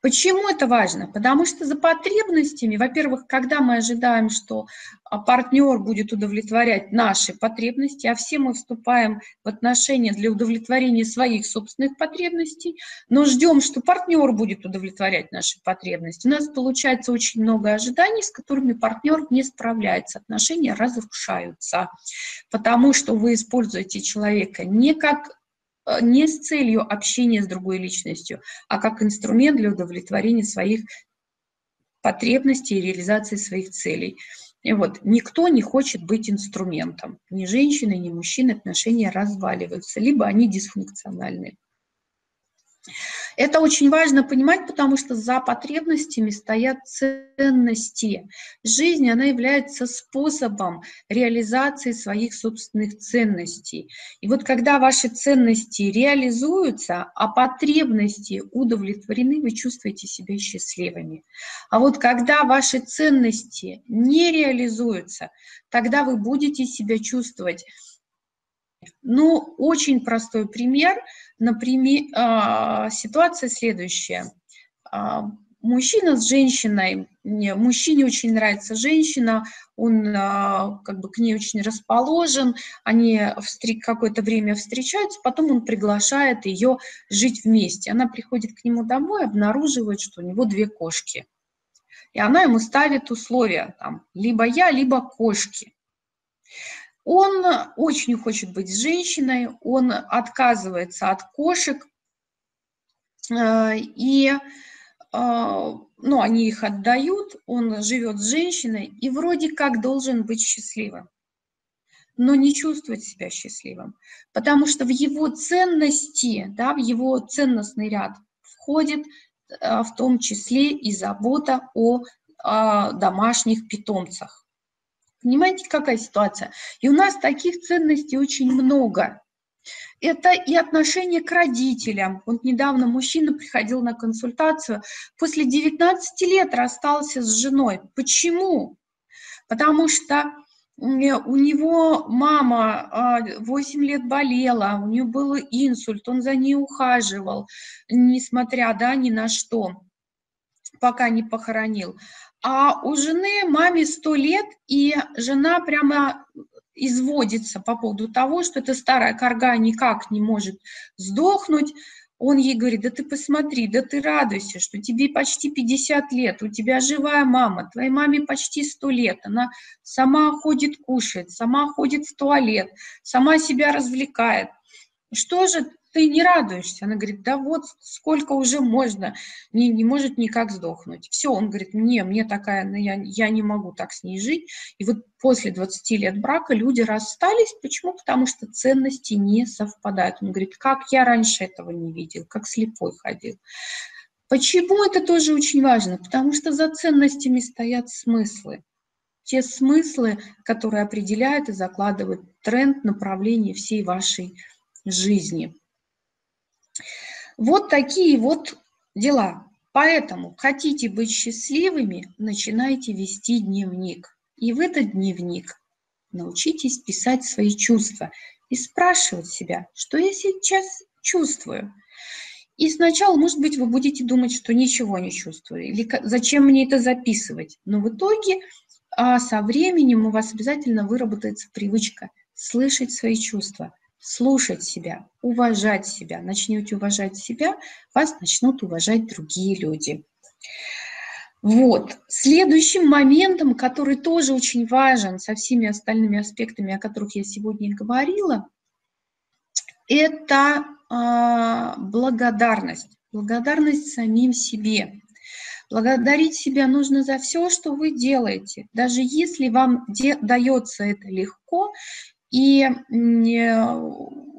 Почему это важно? Потому что за потребностями, во-первых, когда мы ожидаем, что а, партнер будет удовлетворять наши потребности, а все мы вступаем в отношения для удовлетворения своих собственных потребностей, но ждем, что партнер будет удовлетворять наши потребности. У нас получается очень много ожиданий, с которыми партнер не справляется, отношения разрушаются, потому что вы используете человека не как не с целью общения с другой личностью, а как инструмент для удовлетворения своих потребностей и реализации своих целей. И вот никто не хочет быть инструментом. Ни женщины, ни мужчины отношения разваливаются, либо они дисфункциональны. Это очень важно понимать, потому что за потребностями стоят ценности. Жизнь, она является способом реализации своих собственных ценностей. И вот когда ваши ценности реализуются, а потребности удовлетворены, вы чувствуете себя счастливыми. А вот когда ваши ценности не реализуются, тогда вы будете себя чувствовать ну, очень простой пример. Например, а, ситуация следующая. А, мужчина с женщиной, мужчине очень нравится женщина, он а, как бы к ней очень расположен, они какое-то время встречаются, потом он приглашает ее жить вместе. Она приходит к нему домой, обнаруживает, что у него две кошки. И она ему ставит условия, там, либо я, либо кошки. Он очень хочет быть женщиной, он отказывается от кошек, э, и э, ну, они их отдают, он живет с женщиной и вроде как должен быть счастливым, но не чувствует себя счастливым, потому что в его ценности, да, в его ценностный ряд входит э, в том числе и забота о домашних питомцах. Понимаете, какая ситуация? И у нас таких ценностей очень много. Это и отношение к родителям. Вот недавно мужчина приходил на консультацию, после 19 лет расстался с женой. Почему? Потому что у него мама 8 лет болела, у нее был инсульт, он за ней ухаживал, несмотря да, ни на что, пока не похоронил. А у жены маме сто лет, и жена прямо изводится по поводу того, что эта старая корга никак не может сдохнуть. Он ей говорит, да ты посмотри, да ты радуйся, что тебе почти 50 лет, у тебя живая мама, твоей маме почти 100 лет, она сама ходит кушает, сама ходит в туалет, сама себя развлекает. Что же ты не радуешься. Она говорит, да вот сколько уже можно, не, не может никак сдохнуть. Все, он говорит, мне, мне такая, ну, я, я не могу так с ней жить. И вот после 20 лет брака люди расстались. Почему? Потому что ценности не совпадают. Он говорит, как я раньше этого не видел, как слепой ходил. Почему это тоже очень важно? Потому что за ценностями стоят смыслы. Те смыслы, которые определяют и закладывают тренд, направление всей вашей жизни. Вот такие вот дела. Поэтому хотите быть счастливыми, начинайте вести дневник. И в этот дневник научитесь писать свои чувства и спрашивать себя, что я сейчас чувствую. И сначала, может быть, вы будете думать, что ничего не чувствую, или зачем мне это записывать. Но в итоге а со временем у вас обязательно выработается привычка слышать свои чувства – слушать себя, уважать себя. Начнете уважать себя, вас начнут уважать другие люди. Вот. Следующим моментом, который тоже очень важен со всеми остальными аспектами, о которых я сегодня говорила, это э, благодарность. Благодарность самим себе. Благодарить себя нужно за все, что вы делаете. Даже если вам дается это легко, и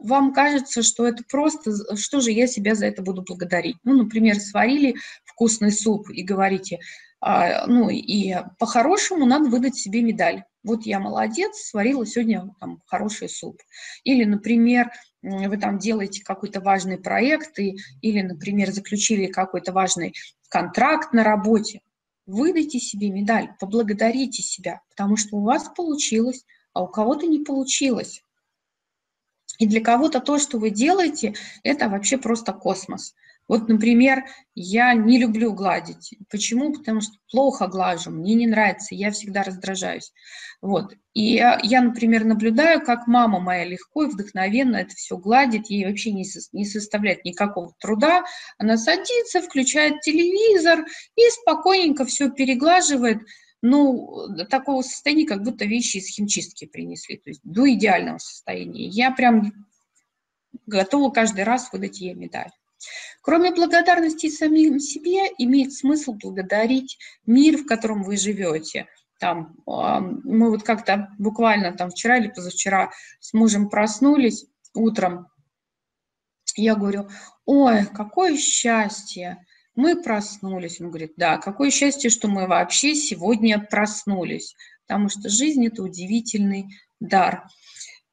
вам кажется, что это просто, что же я себя за это буду благодарить. Ну, например, сварили вкусный суп и говорите, а, ну, и по-хорошему надо выдать себе медаль. Вот я молодец, сварила сегодня там хороший суп. Или, например, вы там делаете какой-то важный проект, и, или, например, заключили какой-то важный контракт на работе. Выдайте себе медаль, поблагодарите себя, потому что у вас получилось, а у кого-то не получилось. И для кого-то то, что вы делаете, это вообще просто космос. Вот, например, я не люблю гладить. Почему? Потому что плохо глажу, мне не нравится, я всегда раздражаюсь. Вот. И я, я, например, наблюдаю, как мама моя легко и вдохновенно это все гладит, ей вообще не, со, не составляет никакого труда. Она садится, включает телевизор и спокойненько все переглаживает ну, до такого состояния, как будто вещи из химчистки принесли, то есть до идеального состояния. Я прям готова каждый раз выдать ей медаль. Кроме благодарности самим себе, имеет смысл благодарить мир, в котором вы живете. Там, мы вот как-то буквально там вчера или позавчера с мужем проснулись утром, я говорю, ой, какое счастье, мы проснулись. Он говорит, да, какое счастье, что мы вообще сегодня проснулись, потому что жизнь – это удивительный дар.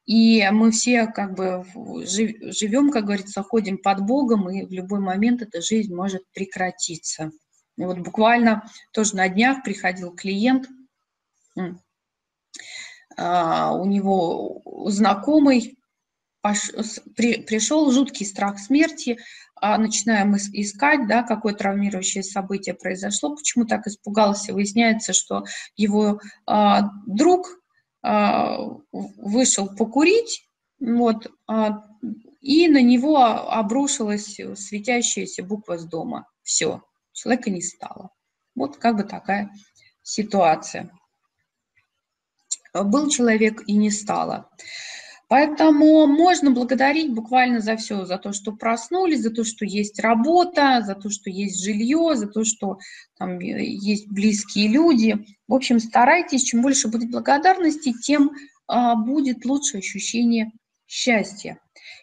И мы все как бы живем, как говорится, ходим под Богом, и в любой момент эта жизнь может прекратиться. И вот буквально тоже на днях приходил клиент, а, у него знакомый пришел жуткий страх смерти, начинаем искать, да, какое травмирующее событие произошло, почему так испугался. Выясняется, что его а, друг а, вышел покурить, вот, а, и на него обрушилась светящаяся буква с дома. Все, человека не стало. Вот как бы такая ситуация. Был человек и не стало. Поэтому можно благодарить буквально за все, за то, что проснулись, за то, что есть работа, за то, что есть жилье, за то, что там есть близкие люди. В общем, старайтесь, чем больше будет благодарности, тем а, будет лучше ощущение счастья.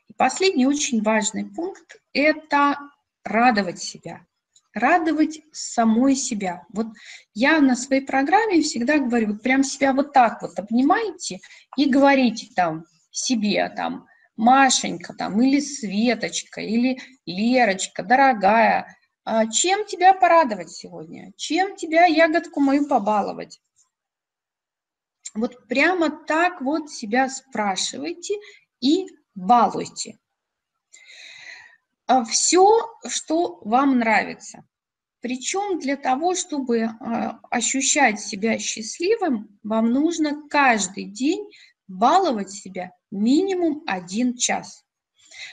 И последний очень важный пункт – это радовать себя, радовать самой себя. Вот я на своей программе всегда говорю, вот прям себя вот так вот обнимаете и говорите там, себе там, Машенька там, или Светочка, или Лерочка, дорогая, а чем тебя порадовать сегодня? Чем тебя ягодку мою побаловать? Вот прямо так вот себя спрашивайте и балуйте. А Все, что вам нравится. Причем для того, чтобы а, ощущать себя счастливым, вам нужно каждый день баловать себя минимум один час.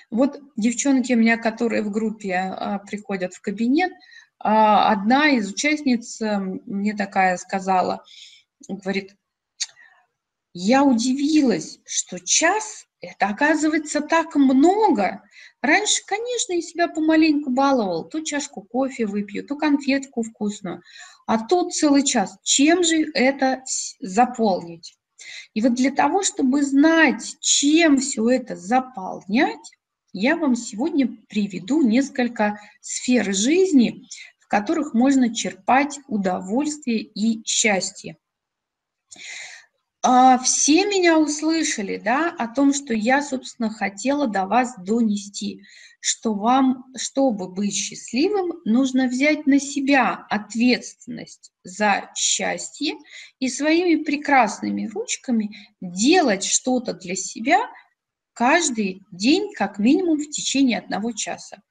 Вот девчонки у меня, которые в группе а, приходят в кабинет, а, одна из участниц а, мне такая сказала, говорит, я удивилась, что час – это оказывается так много. Раньше, конечно, я себя помаленьку баловал, то чашку кофе выпью, то конфетку вкусную, а тут целый час. Чем же это заполнить? И вот для того, чтобы знать, чем все это заполнять, я вам сегодня приведу несколько сфер жизни, в которых можно черпать удовольствие и счастье. А, все меня услышали, да, о том, что я, собственно, хотела до вас донести – что вам, чтобы быть счастливым, нужно взять на себя ответственность за счастье и своими прекрасными ручками делать что-то для себя каждый день, как минимум в течение одного часа.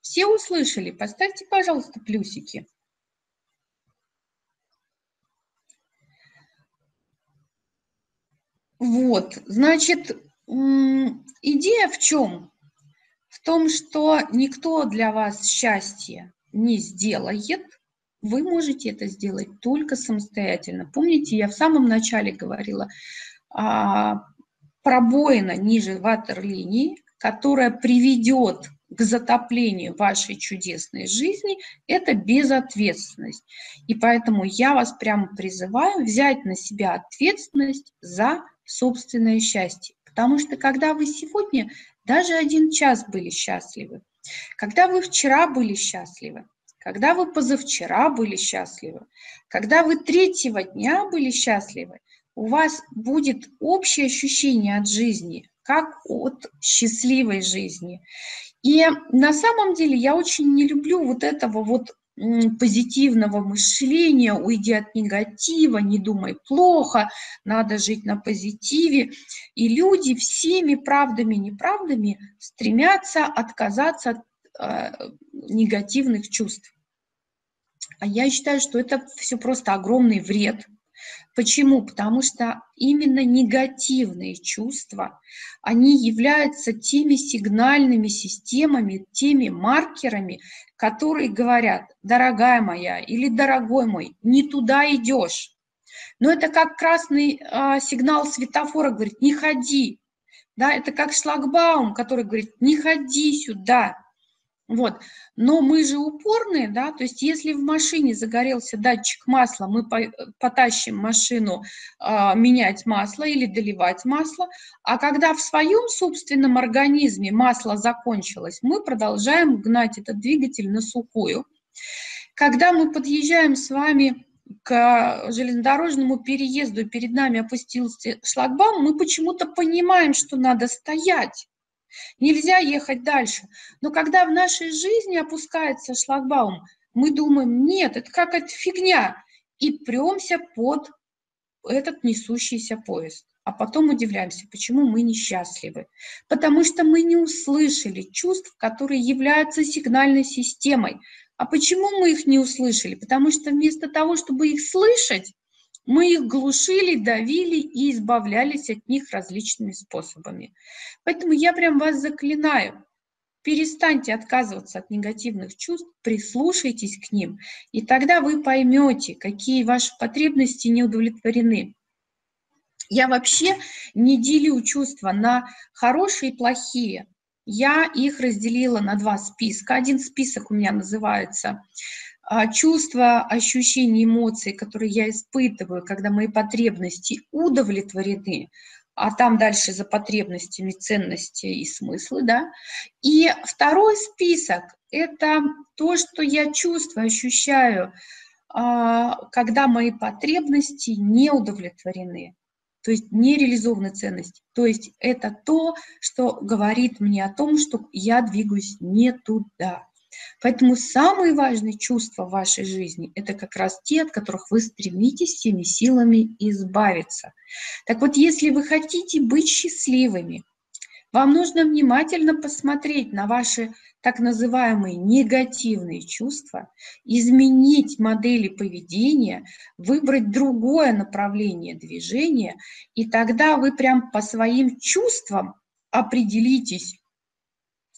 Все услышали? Поставьте, пожалуйста, плюсики. Вот, значит, идея в чем? В том, что никто для вас счастье не сделает, вы можете это сделать только самостоятельно. Помните, я в самом начале говорила, а, пробоина ниже ватерлинии, которая приведет к затоплению вашей чудесной жизни, это безответственность. И поэтому я вас прямо призываю взять на себя ответственность за собственное счастье. Потому что когда вы сегодня даже один час были счастливы, когда вы вчера были счастливы, когда вы позавчера были счастливы, когда вы третьего дня были счастливы, у вас будет общее ощущение от жизни, как от счастливой жизни. И на самом деле я очень не люблю вот этого вот позитивного мышления, уйди от негатива, не думай плохо, надо жить на позитиве. И люди всеми правдами и неправдами стремятся отказаться от э, негативных чувств. А я считаю, что это все просто огромный вред – Почему? Потому что именно негативные чувства, они являются теми сигнальными системами, теми маркерами, которые говорят, дорогая моя или дорогой мой, не туда идешь. Но это как красный э, сигнал светофора говорит, не ходи. Да, это как шлагбаум, который говорит, не ходи сюда. Вот. Но мы же упорные, да, то есть если в машине загорелся датчик масла, мы потащим машину э, менять масло или доливать масло, а когда в своем собственном организме масло закончилось, мы продолжаем гнать этот двигатель на сухую. Когда мы подъезжаем с вами к железнодорожному переезду, перед нами опустился шлагбаум, мы почему-то понимаем, что надо стоять. Нельзя ехать дальше. Но когда в нашей жизни опускается шлагбаум, мы думаем, нет, это какая-то фигня, и премся под этот несущийся поезд. А потом удивляемся, почему мы несчастливы. Потому что мы не услышали чувств, которые являются сигнальной системой. А почему мы их не услышали? Потому что вместо того, чтобы их слышать, мы их глушили, давили и избавлялись от них различными способами. Поэтому я прям вас заклинаю, перестаньте отказываться от негативных чувств, прислушайтесь к ним, и тогда вы поймете, какие ваши потребности не удовлетворены. Я вообще не делю чувства на хорошие и плохие. Я их разделила на два списка. Один список у меня называется чувства, ощущения, эмоции, которые я испытываю, когда мои потребности удовлетворены, а там дальше за потребностями ценности и смыслы, да. И второй список – это то, что я чувствую, ощущаю, а, когда мои потребности не удовлетворены, то есть не реализованы ценности. То есть это то, что говорит мне о том, что я двигаюсь не туда. Поэтому самые важные чувства в вашей жизни – это как раз те, от которых вы стремитесь всеми силами избавиться. Так вот, если вы хотите быть счастливыми, вам нужно внимательно посмотреть на ваши так называемые негативные чувства, изменить модели поведения, выбрать другое направление движения, и тогда вы прям по своим чувствам определитесь,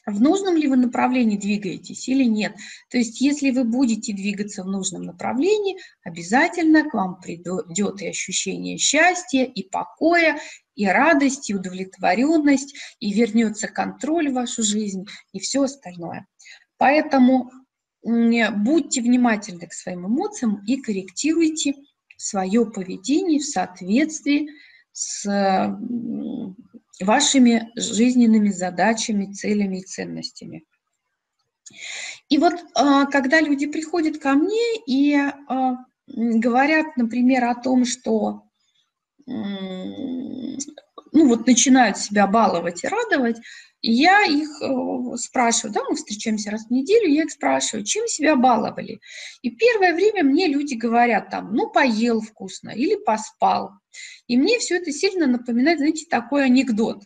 в нужном ли вы направлении двигаетесь или нет. То есть если вы будете двигаться в нужном направлении, обязательно к вам придет и ощущение счастья, и покоя, и радость, и удовлетворенность, и вернется контроль в вашу жизнь, и все остальное. Поэтому будьте внимательны к своим эмоциям и корректируйте свое поведение в соответствии с вашими жизненными задачами, целями и ценностями. И вот а, когда люди приходят ко мне и а, говорят, например, о том, что ну вот начинают себя баловать и радовать, я их э, спрашиваю, да, мы встречаемся раз в неделю, я их спрашиваю, чем себя баловали. И первое время мне люди говорят там, ну, поел вкусно или поспал. И мне все это сильно напоминает, знаете, такой анекдот.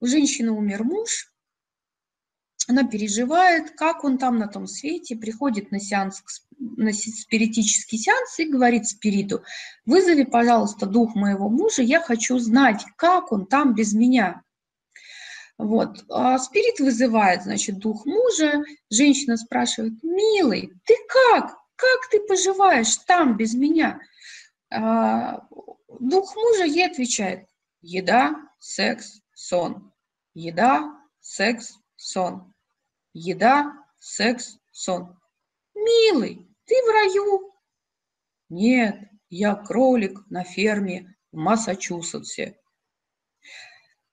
У женщины умер муж, она переживает, как он там на том свете, приходит на сеанс, на спиритический сеанс и говорит спириту, вызови, пожалуйста, дух моего мужа, я хочу знать, как он там без меня. Вот. А спирит вызывает, значит, дух мужа, женщина спрашивает, милый, ты как? Как ты поживаешь там без меня? А, дух мужа ей отвечает, еда, секс, сон. Еда, секс, сон. Еда, секс, сон. Милый, ты в раю? Нет, я кролик на ферме в Массачусетсе.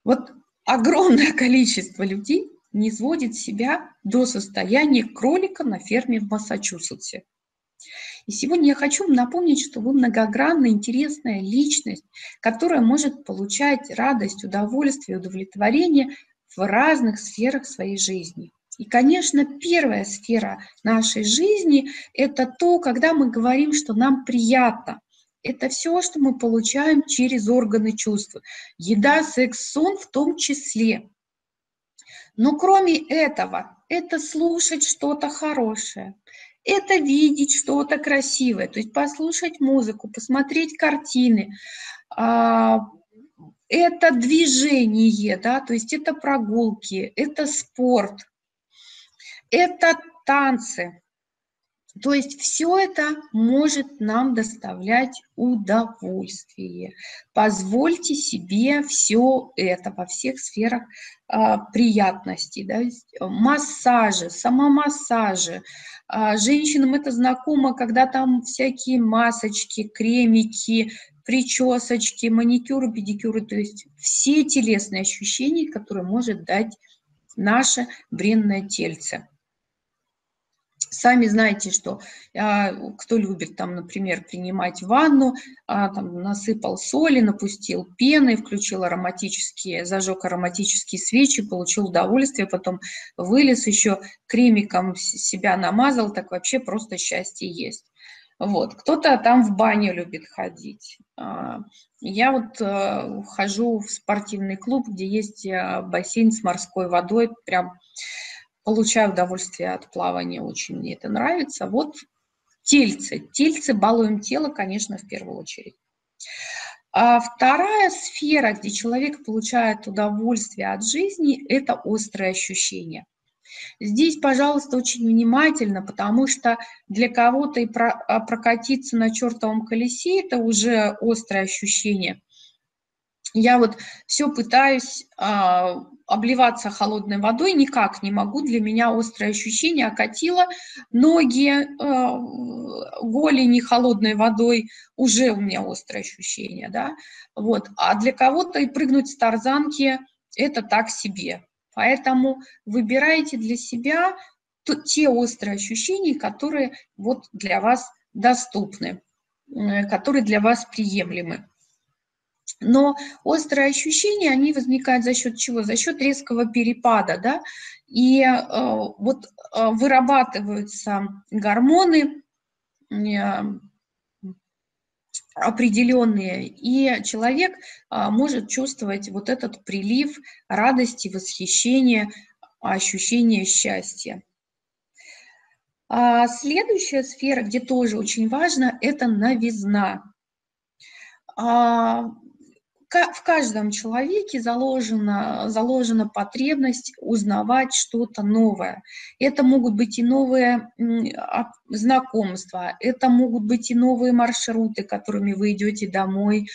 Вот огромное количество людей не сводит себя до состояния кролика на ферме в Массачусетсе. И сегодня я хочу напомнить, что вы многогранная, интересная личность, которая может получать радость, удовольствие, удовлетворение в разных сферах своей жизни. И, конечно, первая сфера нашей жизни – это то, когда мы говорим, что нам приятно. Это все, что мы получаем через органы чувств. Еда, секс, сон в том числе. Но кроме этого, это слушать что-то хорошее, это видеть что-то красивое, то есть послушать музыку, посмотреть картины, а, это движение, да, то есть это прогулки, это спорт, это танцы. То есть все это может нам доставлять удовольствие. Позвольте себе все это во всех сферах а, приятностей. Да? Массажи, самомассажи. А, женщинам это знакомо, когда там всякие масочки, кремики, причесочки, маникюры, педикюры, то есть все телесные ощущения, которые может дать наше бренное тельце. Сами знаете, что а, кто любит там, например, принимать ванну, а, там, насыпал соли, напустил пены, включил ароматические, зажег ароматические свечи, получил удовольствие, потом вылез еще кремиком себя намазал, так вообще просто счастье есть. Вот. Кто-то там в баню любит ходить. А, я вот э, хожу в спортивный клуб, где есть э, бассейн с морской водой, прям получаю удовольствие от плавания, очень мне это нравится. Вот тельце. Тельце балуем тело, конечно, в первую очередь. А вторая сфера, где человек получает удовольствие от жизни, это острые ощущения. Здесь, пожалуйста, очень внимательно, потому что для кого-то и а, прокатиться на чертовом колесе – это уже острое ощущение. Я вот все пытаюсь а, обливаться холодной водой, никак не могу, для меня острое ощущение, окатило ноги, а, голени холодной водой, уже у меня острое ощущение, да, вот. А для кого-то и прыгнуть с тарзанки – это так себе, Поэтому выбирайте для себя те острые ощущения, которые вот для вас доступны, э, которые для вас приемлемы. Но острые ощущения, они возникают за счет чего? За счет резкого перепада, да, и э, вот э, вырабатываются гормоны, э, определенные, и человек а, может чувствовать вот этот прилив радости, восхищения, ощущения счастья. А следующая сфера, где тоже очень важно, это новизна. А, в каждом человеке заложена, заложена потребность узнавать что-то новое. Это могут быть и новые знакомства, это могут быть и новые маршруты, которыми вы идете домой,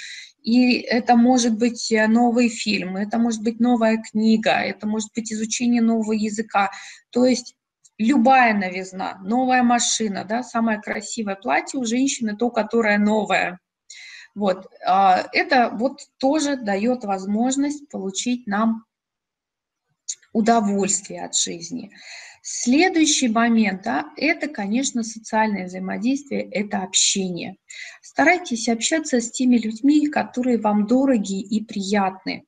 и это может быть э, новый фильм, это может быть новая книга, это может быть изучение нового языка. То есть любая новизна, новая машина, да, самое красивое платье у женщины, то, которое новое – вот, а, это вот тоже дает возможность получить нам удовольствие от жизни. Следующий момент, да, это, конечно, социальное взаимодействие, это общение. Старайтесь общаться с теми людьми, которые вам дороги и приятны.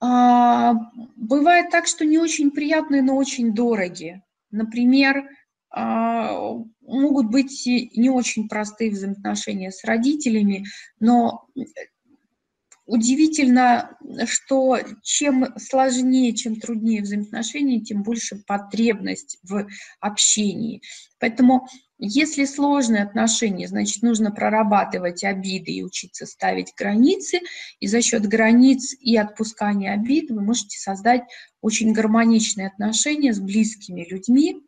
А, бывает так, что не очень приятные, но очень дороги. Например, могут быть не очень простые взаимоотношения с родителями, но удивительно, что чем сложнее, чем труднее взаимоотношения, тем больше потребность в общении. Поэтому если сложные отношения, значит, нужно прорабатывать обиды и учиться ставить границы, и за счет границ и отпускания обид вы можете создать очень гармоничные отношения с близкими людьми,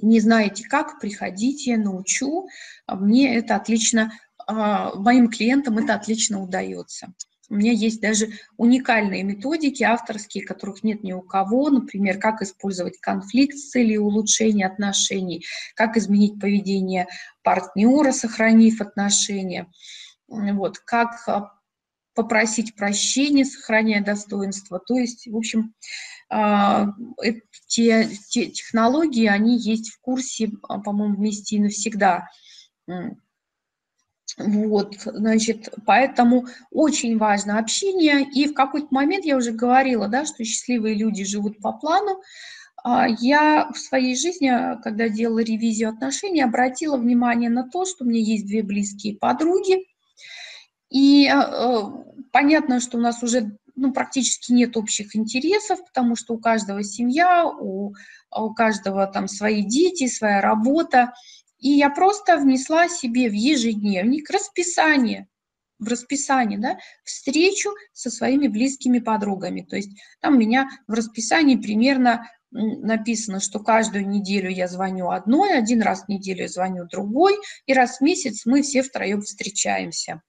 не знаете как, приходите, научу. Мне это отлично, а, моим клиентам это отлично удается. У меня есть даже уникальные методики авторские, которых нет ни у кого. Например, как использовать конфликт с целью улучшения отношений, как изменить поведение партнера, сохранив отношения, вот, как а, попросить прощения, сохраняя достоинство. То есть, в общем, а, те, те технологии, они есть в курсе, а, по-моему, вместе и навсегда. Вот, значит, поэтому очень важно общение. И в какой-то момент я уже говорила, да, что счастливые люди живут по плану. А, я в своей жизни, когда делала ревизию отношений, обратила внимание на то, что у меня есть две близкие подруги. И э, понятно, что у нас уже ну, практически нет общих интересов, потому что у каждого семья, у, у каждого там свои дети, своя работа. И я просто внесла себе в ежедневник расписание, в расписание, да, встречу со своими близкими подругами. То есть там у меня в расписании примерно написано, что каждую неделю я звоню одной, один раз в неделю я звоню другой, и раз в месяц мы все втроем встречаемся.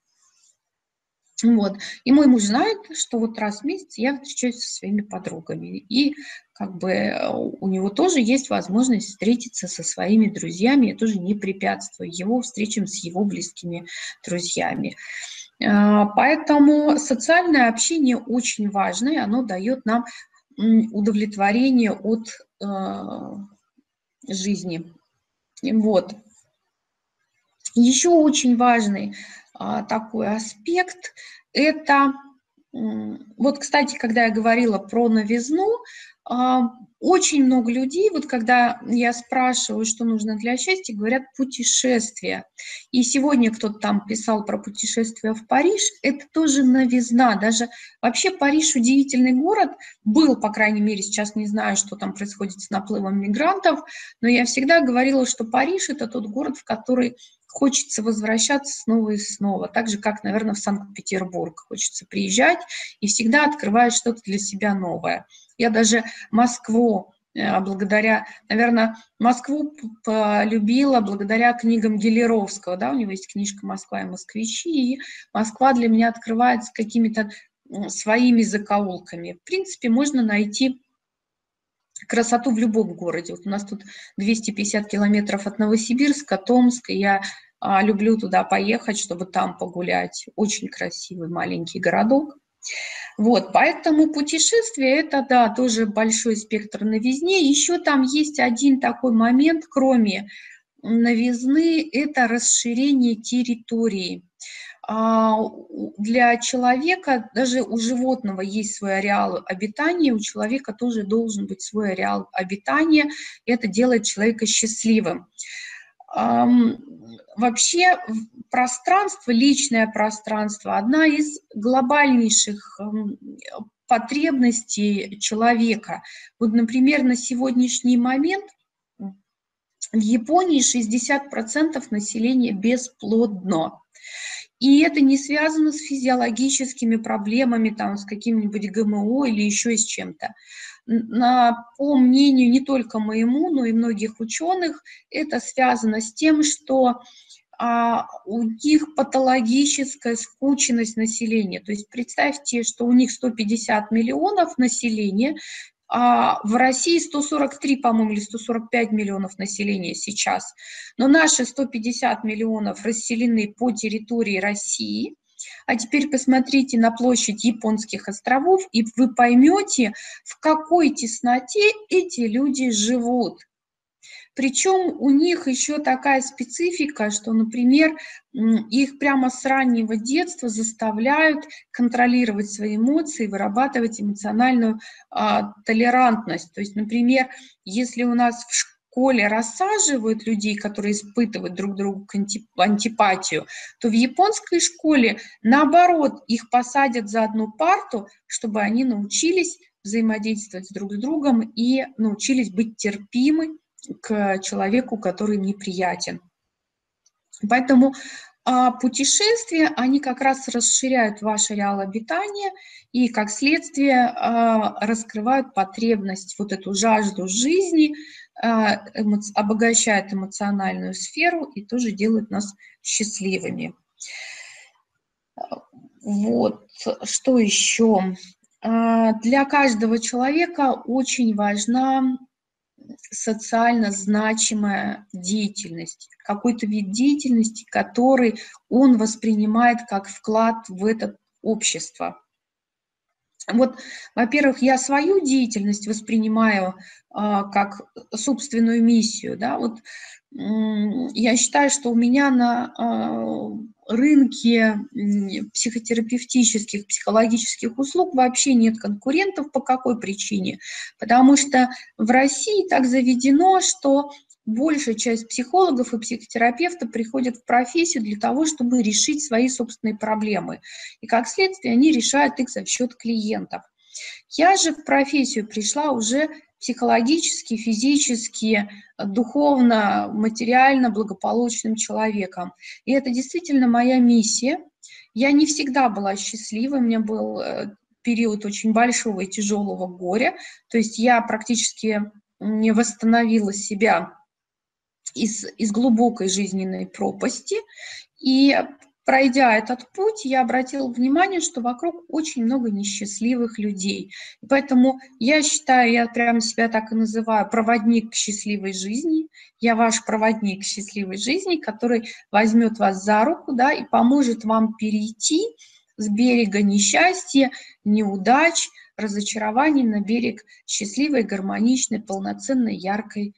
Вот. И мой муж знает, что вот раз в месяц я встречаюсь со своими подругами. И как бы э, у него тоже есть возможность встретиться со своими друзьями. Я тоже не препятствую его встречам с его близкими друзьями. А, поэтому социальное общение очень важно, и оно дает нам удовлетворение от э, жизни. Вот. Еще очень важный такой аспект – это, вот, кстати, когда я говорила про новизну, а, очень много людей, вот когда я спрашиваю, что нужно для счастья, говорят путешествия. И сегодня кто-то там писал про путешествие в Париж. Это тоже новизна. Даже вообще Париж удивительный город. Был, по крайней мере, сейчас не знаю, что там происходит с наплывом мигрантов, но я всегда говорила, что Париж – это тот город, в который хочется возвращаться снова и снова. Так же, как, наверное, в Санкт-Петербург хочется приезжать и всегда открывать что-то для себя новое. Я даже Москву э, благодаря, наверное, Москву полюбила благодаря книгам Гелеровского, да, у него есть книжка «Москва и москвичи», и Москва для меня открывается какими-то своими закоулками. В принципе, можно найти красоту в любом городе. Вот у нас тут 250 километров от Новосибирска, Томска. Я а, люблю туда поехать, чтобы там погулять. Очень красивый маленький городок. Вот, поэтому путешествие – это, да, тоже большой спектр новизны. Еще там есть один такой момент, кроме новизны, это расширение территории. А, для человека, даже у животного есть свой ареал обитания, у человека тоже должен быть свой ареал обитания, это делает человека счастливым. Вообще пространство, личное пространство, одна из глобальнейших потребностей человека. Вот, например, на сегодняшний момент в Японии 60% населения бесплодно. И это не связано с физиологическими проблемами, там, с каким-нибудь ГМО или еще с чем-то. На, по мнению не только моему, но и многих ученых, это связано с тем, что а, у них патологическая скученность населения. То есть представьте, что у них 150 миллионов населения, а в России 143, по-моему, или 145 миллионов населения сейчас. Но наши 150 миллионов расселены по территории России. А теперь посмотрите на площадь японских островов, и вы поймете, в какой тесноте эти люди живут. Причем у них еще такая специфика, что, например, их прямо с раннего детства заставляют контролировать свои эмоции, вырабатывать эмоциональную а, толерантность. То есть, например, если у нас в школе рассаживают людей, которые испытывают друг другу антипатию, то в японской школе, наоборот, их посадят за одну парту, чтобы они научились взаимодействовать друг с другом и научились быть терпимы к человеку, который неприятен. Поэтому а путешествия, они как раз расширяют ваш ареал обитания и, как следствие, а, раскрывают потребность, вот эту жажду жизни, а, обогащают эмоциональную сферу и тоже делают нас счастливыми. Вот, что еще? А, для каждого человека очень важна социально значимая деятельность, какой-то вид деятельности, который он воспринимает как вклад в это общество. Вот, во-первых, я свою деятельность воспринимаю а, как собственную миссию, да, вот я считаю, что у меня на, а, рынке психотерапевтических, психологических услуг вообще нет конкурентов. По какой причине? Потому что в России так заведено, что большая часть психологов и психотерапевтов приходят в профессию для того, чтобы решить свои собственные проблемы. И как следствие они решают их за счет клиентов. Я же в профессию пришла уже психологически, физически, духовно, материально благополучным человеком. И это действительно моя миссия. Я не всегда была счастливой, у меня был э, период очень большого и тяжелого горя, то есть я практически не восстановила себя из, из глубокой жизненной пропасти, и пройдя этот путь, я обратила внимание, что вокруг очень много несчастливых людей. И поэтому я считаю, я прямо себя так и называю, проводник счастливой жизни. Я ваш проводник счастливой жизни, который возьмет вас за руку да, и поможет вам перейти с берега несчастья, неудач, разочарований на берег счастливой, гармоничной, полноценной, яркой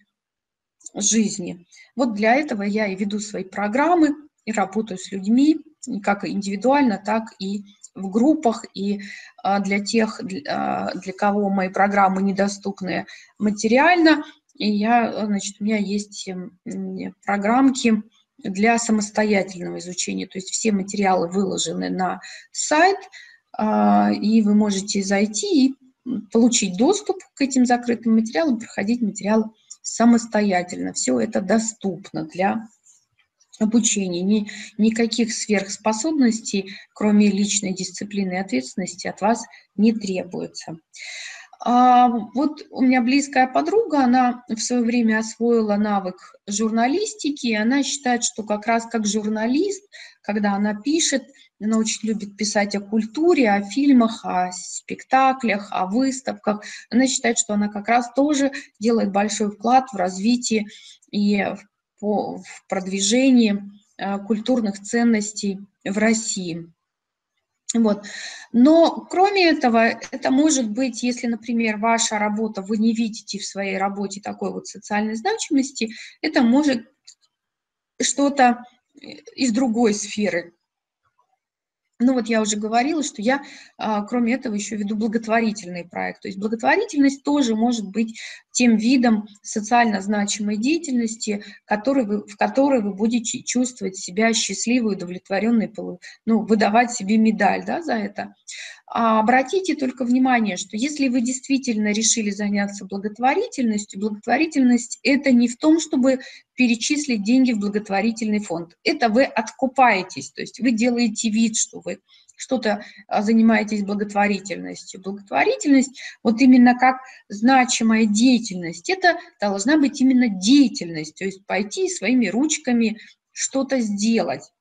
жизни. Вот для этого я и веду свои программы, и работаю с людьми, как индивидуально, так и в группах, и а, для тех, а, для кого мои программы недоступны материально, и я, значит, у меня есть программки для самостоятельного изучения, то есть все материалы выложены на сайт, а, и вы можете зайти и получить доступ к этим закрытым материалам, проходить материалы самостоятельно. Все это доступно для обучения. Ни, никаких сверхспособностей, кроме личной дисциплины и ответственности, от вас не требуется. А вот у меня близкая подруга, она в свое время освоила навык журналистики, и она считает, что как раз как журналист, когда она пишет, она очень любит писать о культуре, о фильмах, о спектаклях, о выставках. Она считает, что она как раз тоже делает большой вклад в развитие и в продвижении э, культурных ценностей в России. Вот. Но кроме этого, это может быть, если, например, ваша работа, вы не видите в своей работе такой вот социальной значимости, это может что-то из другой сферы ну вот я уже говорила, что я, а, кроме этого, еще веду благотворительный проект. То есть благотворительность тоже может быть тем видом социально значимой деятельности, который вы, в которой вы будете чувствовать себя счастливой, удовлетворенной, ну, выдавать себе медаль да, за это. А обратите только внимание, что если вы действительно решили заняться благотворительностью, благотворительность – это не в том, чтобы перечислить деньги в благотворительный фонд. Это вы откупаетесь, то есть вы делаете вид, что вы что-то а, занимаетесь благотворительностью. Благотворительность, вот именно как значимая деятельность, это должна быть именно деятельность, то есть пойти своими ручками что-то сделать.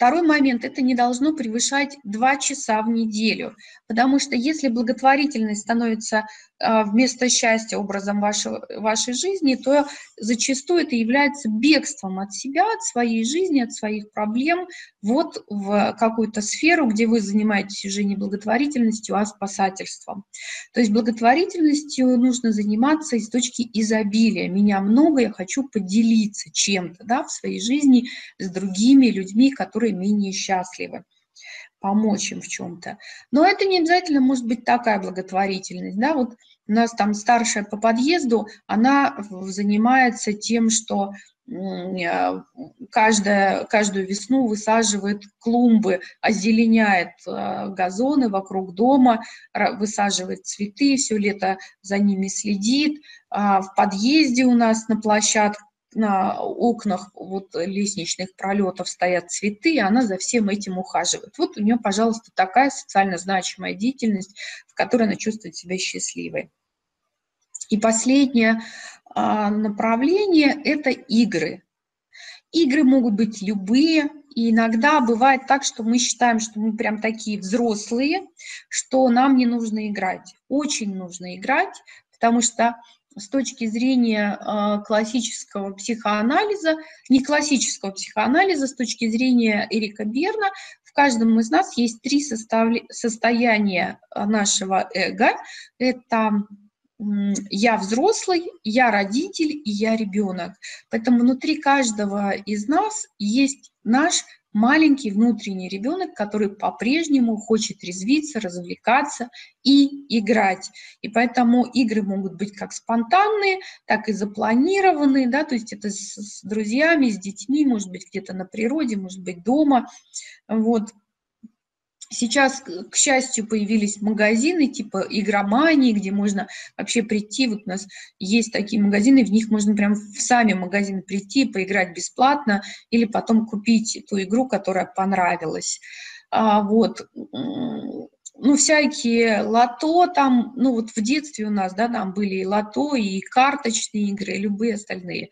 Второй момент – это не должно превышать 2 часа в неделю, потому что если благотворительность становится вместо счастья образом вашего, вашей жизни, то зачастую это является бегством от себя, от своей жизни, от своих проблем, вот в какую-то сферу, где вы занимаетесь уже не благотворительностью, а спасательством. То есть благотворительностью нужно заниматься из точки изобилия. Меня много, я хочу поделиться чем-то да, в своей жизни с другими людьми, которые менее счастливы помочь им в чем-то. Но это не обязательно может быть такая благотворительность. Да? Вот у нас там старшая по подъезду, она занимается тем, что э, каждая, каждую весну высаживает клумбы, озеленяет э, газоны вокруг дома, высаживает цветы, все лето за ними следит. А в подъезде у нас на площадке на окнах вот лестничных пролетов стоят цветы, и она за всем этим ухаживает. Вот у нее, пожалуйста, такая социально значимая деятельность, в которой она чувствует себя счастливой. И последнее а, направление – это игры. Игры могут быть любые, и иногда бывает так, что мы считаем, что мы прям такие взрослые, что нам не нужно играть. Очень нужно играть, потому что с точки зрения э, классического психоанализа, не классического психоанализа, с точки зрения Эрика Берна, в каждом из нас есть три состояния нашего эго. Это я взрослый, я родитель и я ребенок. Поэтому внутри каждого из нас есть наш маленький внутренний ребенок, который по-прежнему хочет резвиться, развлекаться и играть. И поэтому игры могут быть как спонтанные, так и запланированные, да, то есть это с, с друзьями, с детьми, может быть, где-то на природе, может быть, дома. Вот. Сейчас, к счастью, появились магазины типа игромании, где можно вообще прийти. Вот у нас есть такие магазины, в них можно прям в сами магазин прийти, поиграть бесплатно или потом купить ту игру, которая понравилась. А, вот ну, всякие лото там, ну, вот в детстве у нас, да, там были и лото, и карточные игры, и любые остальные.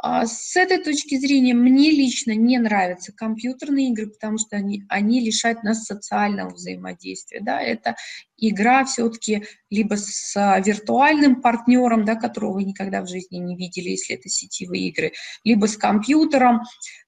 А с этой точки зрения мне лично не нравятся компьютерные игры, потому что они, они лишают нас социального взаимодействия. Да? Это игра все-таки либо с виртуальным партнером, да, которого вы никогда в жизни не видели, если это сетевые игры, либо с компьютером.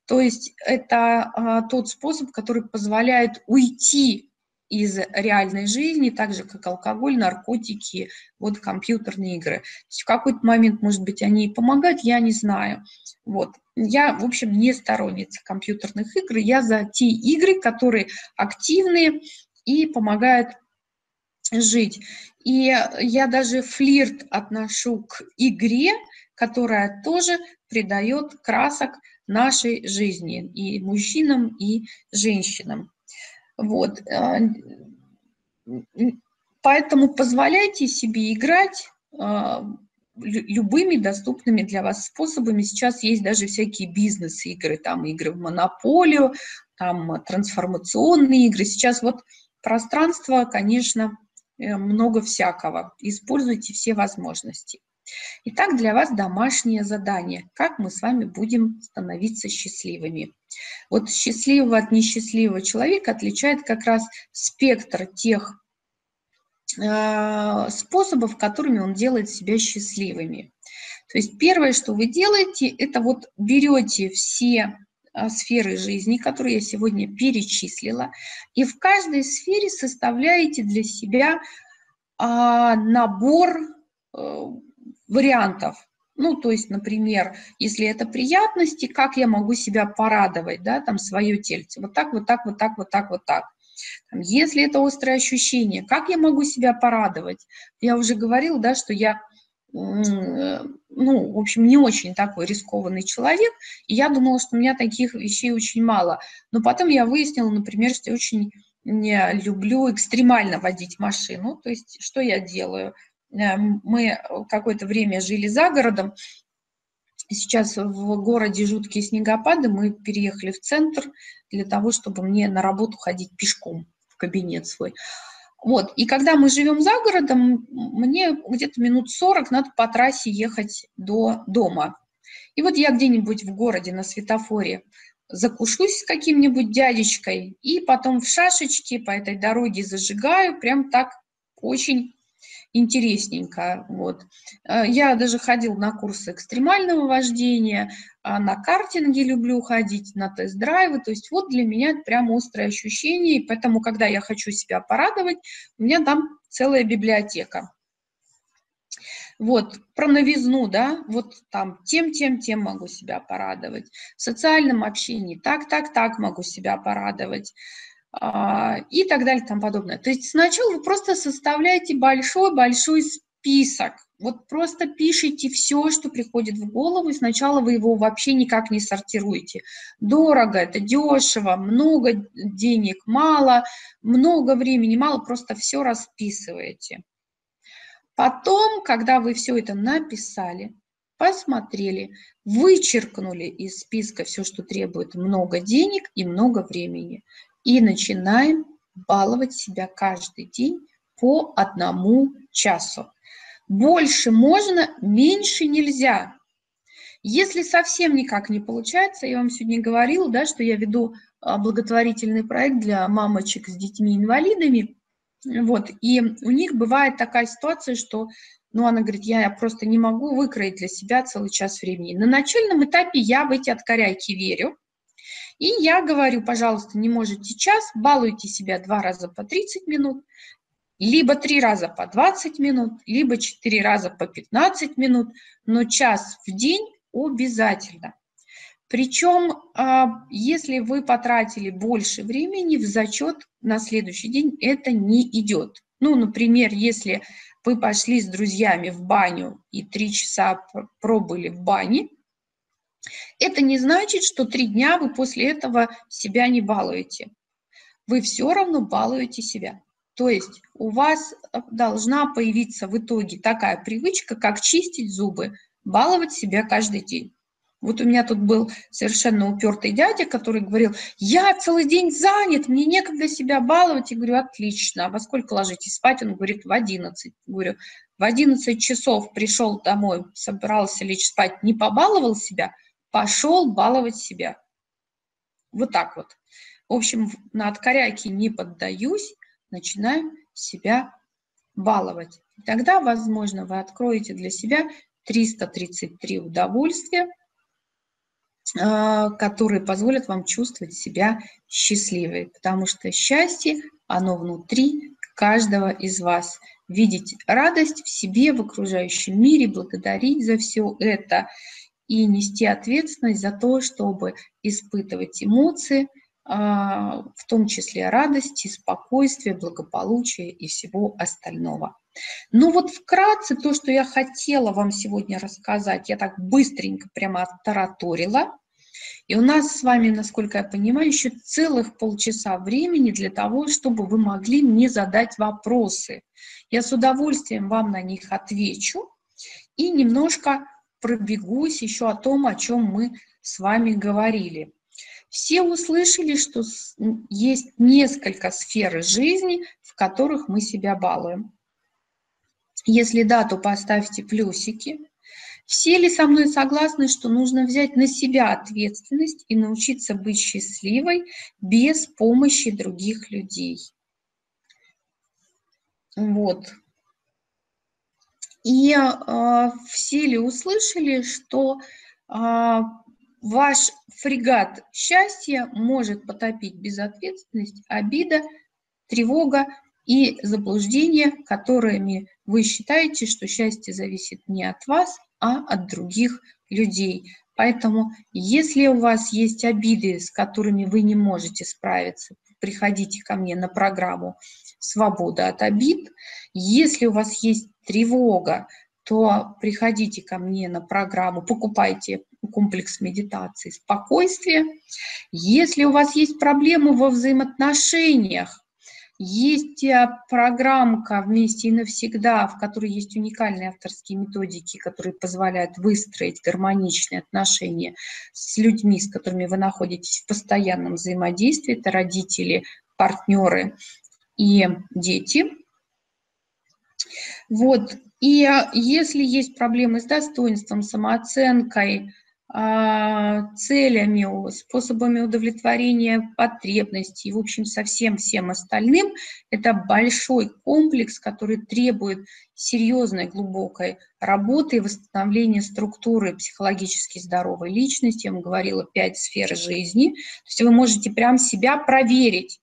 То есть это а, тот способ, который позволяет уйти из реальной жизни, так же, как алкоголь, наркотики, вот компьютерные игры. То есть в какой-то момент, может быть, они и помогают, я не знаю. Вот. Я, в общем, не сторонница компьютерных игр, я за те игры, которые активные и помогают жить. И я даже флирт отношу к игре, которая тоже придает красок нашей жизни и мужчинам, и женщинам. Вот. А, поэтому позволяйте себе играть а, любыми доступными для вас способами. Сейчас есть даже всякие бизнес-игры, там игры в монополию, там трансформационные игры. Сейчас вот пространство, конечно, э, много всякого. Используйте все возможности. Итак, для вас домашнее задание. Как мы с вами будем становиться счастливыми? Вот счастливого от несчастливого человека отличает как раз спектр тех э, способов, которыми он делает себя счастливыми. То есть первое, что вы делаете, это вот берете все э, сферы жизни, которые я сегодня перечислила, и в каждой сфере составляете для себя а, набор э, вариантов. Ну, то есть, например, если это приятности, как я могу себя порадовать, да, там, свое тельце. Вот так, вот так, вот так, вот так, вот так. Там, если это острое ощущение, как я могу себя порадовать? Я уже говорила, да, что я, ну, в общем, не очень такой рискованный человек, и я думала, что у меня таких вещей очень мало. Но потом я выяснила, например, что я очень не люблю экстремально водить машину. То есть, что я делаю? Э, мы какое-то время жили за городом, Сейчас в городе жуткие снегопады, мы переехали в центр для того, чтобы мне на работу ходить пешком в кабинет свой. Вот, и когда мы живем за городом, мне где-то минут 40 надо по трассе ехать до дома. И вот я где-нибудь в городе на светофоре закушусь с каким-нибудь дядечкой, и потом в шашечке по этой дороге зажигаю, прям так очень интересненько. Вот. Э, я даже ходил на курсы экстремального вождения, а на картинге люблю ходить, на тест-драйвы. То есть вот для меня это прям острое ощущение, и поэтому, когда я хочу себя порадовать, у меня там целая библиотека. Вот, про новизну, да, вот там тем, тем, тем могу себя порадовать. В социальном общении так, так, так могу себя порадовать. А, и так далее тому подобное. То есть сначала вы просто составляете большой-большой список, вот просто пишите все, что приходит в голову, и сначала вы его вообще никак не сортируете. Дорого, это дешево, много денег, мало, много времени, мало, просто все расписываете. Потом, когда вы все это написали, посмотрели, вычеркнули из списка все, что требует много денег и много времени, и начинаем баловать себя каждый день по одному часу. Больше можно, меньше нельзя. Если совсем никак не получается, я вам сегодня говорила, да, что я веду а, благотворительный проект для мамочек с детьми-инвалидами, вот, и у них бывает такая ситуация, что, ну, она говорит, я просто не могу выкроить для себя целый час времени. На начальном этапе я в эти откоряйки верю, и я говорю, пожалуйста, не можете час, балуйте себя два раза по 30 минут, либо три раза по 20 минут, либо четыре раза по 15 минут, но час в день обязательно. Причем, а, если вы потратили больше времени, в зачет на следующий день это не идет. Ну, например, если вы пошли с друзьями в баню и три часа пробыли в бане, это не значит, что три дня вы после этого себя не балуете. Вы все равно балуете себя. То есть у вас должна появиться в итоге такая привычка, как чистить зубы, баловать себя каждый день. Вот у меня тут был совершенно упертый дядя, который говорил, я целый день занят, мне некогда себя баловать. Я говорю, отлично, а во сколько ложитесь спать? Он говорит, в 11. Говорю, в 11 часов пришел домой, собрался лечь спать, не побаловал себя, пошел баловать себя. Вот так вот. В общем, на откоряки не поддаюсь, начинаю себя баловать. Тогда, возможно, вы откроете для себя 333 удовольствия, а, которые позволят вам чувствовать себя счастливой, потому что счастье, оно внутри каждого из вас. Видеть радость в себе, в окружающем мире, благодарить за все это и нести ответственность за то, чтобы испытывать эмоции, а, в том числе радости, спокойствия, благополучия и всего остального. Ну вот вкратце то, что я хотела вам сегодня рассказать, я так быстренько прямо оттараторила. И у нас с вами, насколько я понимаю, еще целых полчаса времени для того, чтобы вы могли мне задать вопросы. Я с удовольствием вам на них отвечу и немножко пробегусь еще о том, о чем мы с вами говорили. Все услышали, что есть несколько сфер жизни, в которых мы себя балуем. Если да, то поставьте плюсики. Все ли со мной согласны, что нужно взять на себя ответственность и научиться быть счастливой без помощи других людей? Вот. И э, все ли услышали, что э, ваш фрегат счастья может потопить безответственность, обида, тревога и заблуждения, которыми вы считаете, что счастье зависит не от вас, а от других людей. Поэтому, если у вас есть обиды, с которыми вы не можете справиться, приходите ко мне на программу «Свобода от обид». Если у вас есть тревога, то приходите ко мне на программу, покупайте комплекс медитации «Спокойствие». Если у вас есть проблемы во взаимоотношениях, есть э, программка «Вместе и навсегда», в которой есть уникальные авторские методики, которые позволяют выстроить гармоничные отношения с людьми, с которыми вы находитесь в постоянном взаимодействии. Это родители, партнеры и дети. Вот. И э, если есть проблемы с достоинством, самооценкой, а, целями, способами удовлетворения потребностей, в общем, со всем всем остальным. Это большой комплекс, который требует серьезной, глубокой работы и восстановления структуры психологически здоровой личности. Я вам говорила, пять сфер жизни. То есть вы можете прям себя проверить,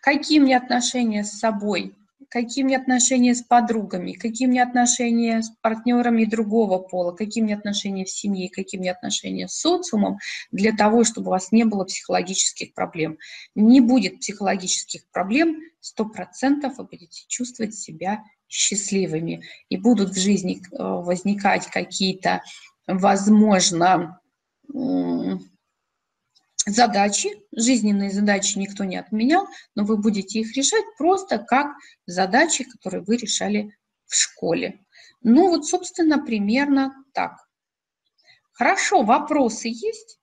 какие мне отношения с собой, какие меня отношения с подругами, какие меня отношения с партнерами другого пола, какие меня отношения в семье, какие меня отношения с социумом, для того, чтобы у вас не было психологических проблем. Не будет психологических проблем, 100% вы будете чувствовать себя счастливыми. И будут в жизни э, возникать какие-то, возможно, задачи, жизненные задачи никто не отменял, но вы будете их решать просто как задачи, которые вы решали в школе. Ну вот, собственно, примерно так. Хорошо, вопросы есть?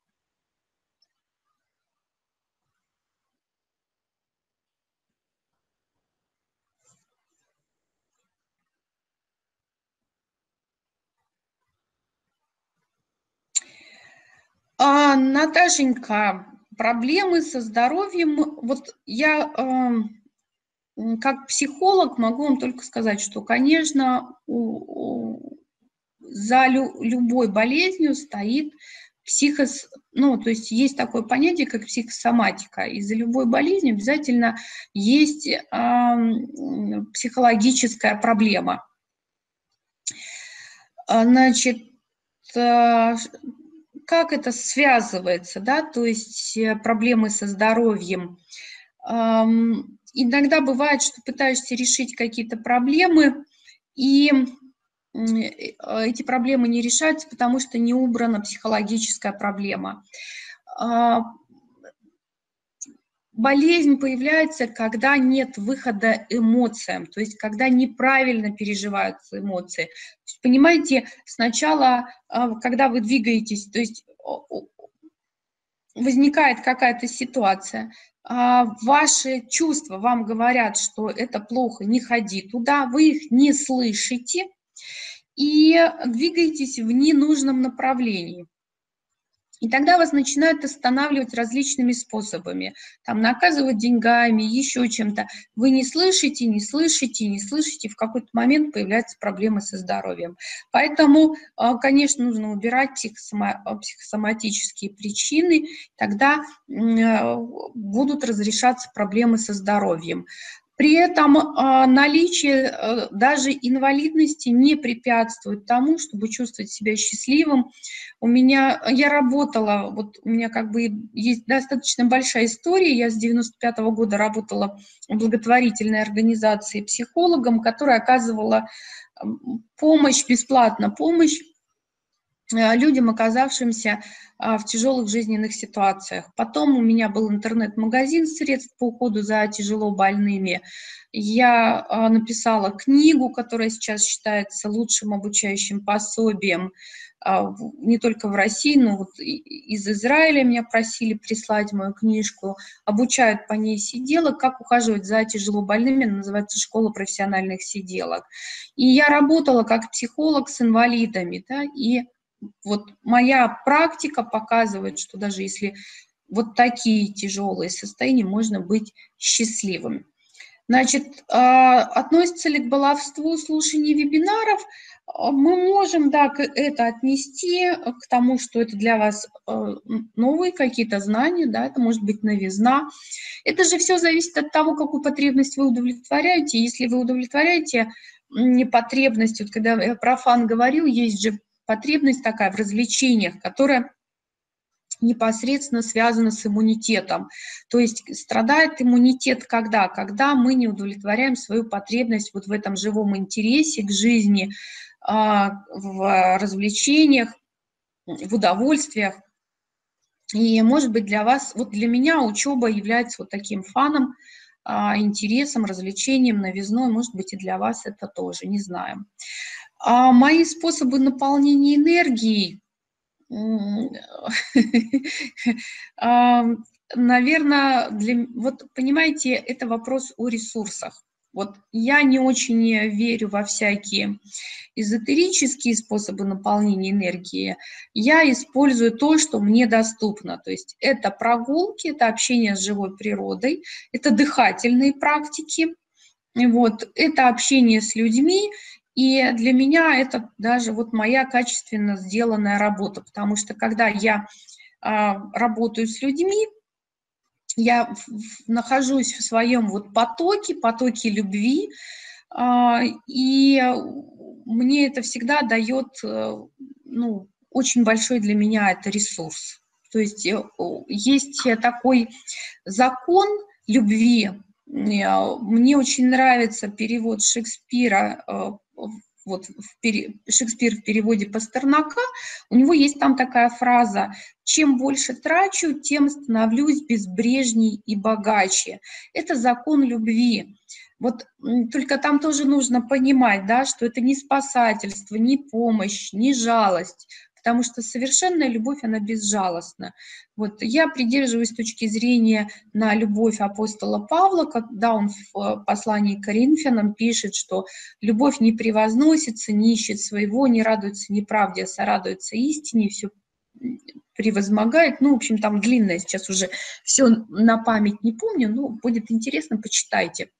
А, Наташенька, проблемы со здоровьем. Вот я э, как психолог могу вам только сказать, что, конечно, у, у, за лю, любой болезнью стоит психос, ну, то есть есть такое понятие, как психосоматика. Из-за любой болезни обязательно есть э, психологическая проблема. А, значит, э, как это связывается, да, то есть э, проблемы со здоровьем. Иногда бывает, что пытаешься решить какие-то проблемы, и Э, эти проблемы не решаются, потому что не убрана психологическая проблема. Болезнь появляется, когда нет выхода эмоциям, то есть когда неправильно переживаются эмоции. Есть, понимаете, сначала, а, когда вы двигаетесь, то есть возникает какая-то ситуация, а, ваши чувства вам говорят, что это плохо, не ходи туда, вы их не слышите, и двигаетесь в ненужном направлении. И тогда вас начинают останавливать различными способами. Там наказывать деньгами, еще чем-то. Вы не слышите, не слышите, не слышите. В какой-то момент появляются проблемы со здоровьем. Поэтому, а, конечно, нужно убирать психосоматические причины. Тогда а, будут разрешаться проблемы со здоровьем. При этом а, наличие э, даже инвалидности не препятствует тому, чтобы чувствовать себя счастливым. У меня, я работала, вот у меня как бы есть достаточно большая история, я с 95 -го года работала в благотворительной организации психологом, которая оказывала помощь, бесплатно помощь людям, оказавшимся а, в тяжелых жизненных ситуациях. Потом у меня был интернет-магазин средств по уходу за тяжело больными. Я а, написала книгу, которая сейчас считается лучшим обучающим пособием а, не только в России, но вот из Израиля меня просили прислать мою книжку. Обучают по ней сиделок, как ухаживать за тяжело больными, называется «Школа профессиональных сиделок». И я работала как психолог с инвалидами, да, и вот моя практика показывает, что даже если вот такие тяжелые состояния, можно быть счастливым. Значит, а, относится ли к баловству слушание вебинаров? А, мы можем, да, это отнести к тому, что это для вас а, новые какие-то знания, да, это может быть новизна. Это же все зависит от того, какую потребность вы удовлетворяете. Если вы удовлетворяете потребность, вот когда я про говорил, есть же потребность такая в развлечениях, которая непосредственно связана с иммунитетом. То есть страдает иммунитет когда? Когда мы не удовлетворяем свою потребность вот в этом живом интересе к жизни, а, в развлечениях, в удовольствиях. И, может быть, для вас, вот для меня учеба является вот таким фаном, а, интересом, развлечением, новизной, может быть, и для вас это тоже, не знаю. А мои способы наполнения энергией, наверное, для, вот понимаете, это вопрос о ресурсах. Вот я не очень верю во всякие эзотерические способы наполнения энергии. Я использую то, что мне доступно. То есть это прогулки, это общение с живой природой, это дыхательные практики, вот, это общение с людьми, и для меня это даже вот моя качественно сделанная работа, потому что когда я а, работаю с людьми, я нахожусь в своем вот потоке, потоке любви, а, и мне это всегда дает, э, ну, очень большой для меня это ресурс. То есть э, есть такой закон любви. Э, мне очень нравится перевод Шекспира вот в пере... Шекспир в переводе Пастернака, у него есть там такая фраза «Чем больше трачу, тем становлюсь безбрежней и богаче». Это закон любви. Вот только там тоже нужно понимать, да, что это не спасательство, не помощь, не жалость, потому что совершенная любовь, она безжалостна. Вот я придерживаюсь точки зрения на любовь апостола Павла, когда он в э, послании к Коринфянам пишет, что любовь не превозносится, не ищет своего, не радуется неправде, а сорадуется истине, все превозмогает. Ну, в общем, там длинное сейчас уже все на память не помню, но будет интересно, почитайте.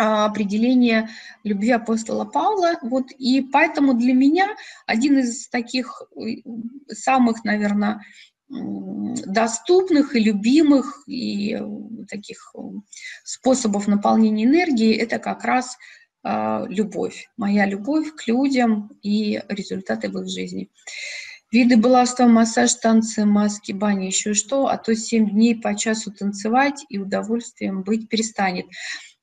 Определение любви апостола Павла. Вот, и поэтому для меня один из таких самых, наверное, доступных и любимых и таких способов наполнения энергии это как раз а, любовь, моя любовь к людям и результаты в их жизни. Виды балласта, массаж, танцы, маски, бани, еще что, а то 7 дней по часу танцевать и удовольствием быть перестанет.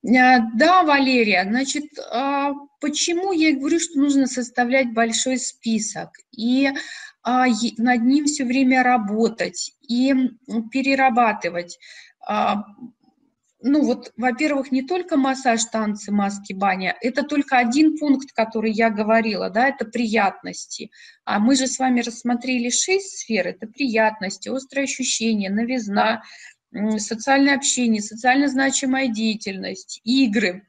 А, да, Валерия, значит, а, почему я говорю, что нужно составлять большой список и над ним все время работать и перерабатывать? ну вот, во-первых, не только массаж, танцы, маски, баня, это только один пункт, который я говорила, да, это приятности. А мы же с вами рассмотрели шесть сфер, это приятности, острые ощущения, новизна, социальное общение, социально значимая деятельность, игры,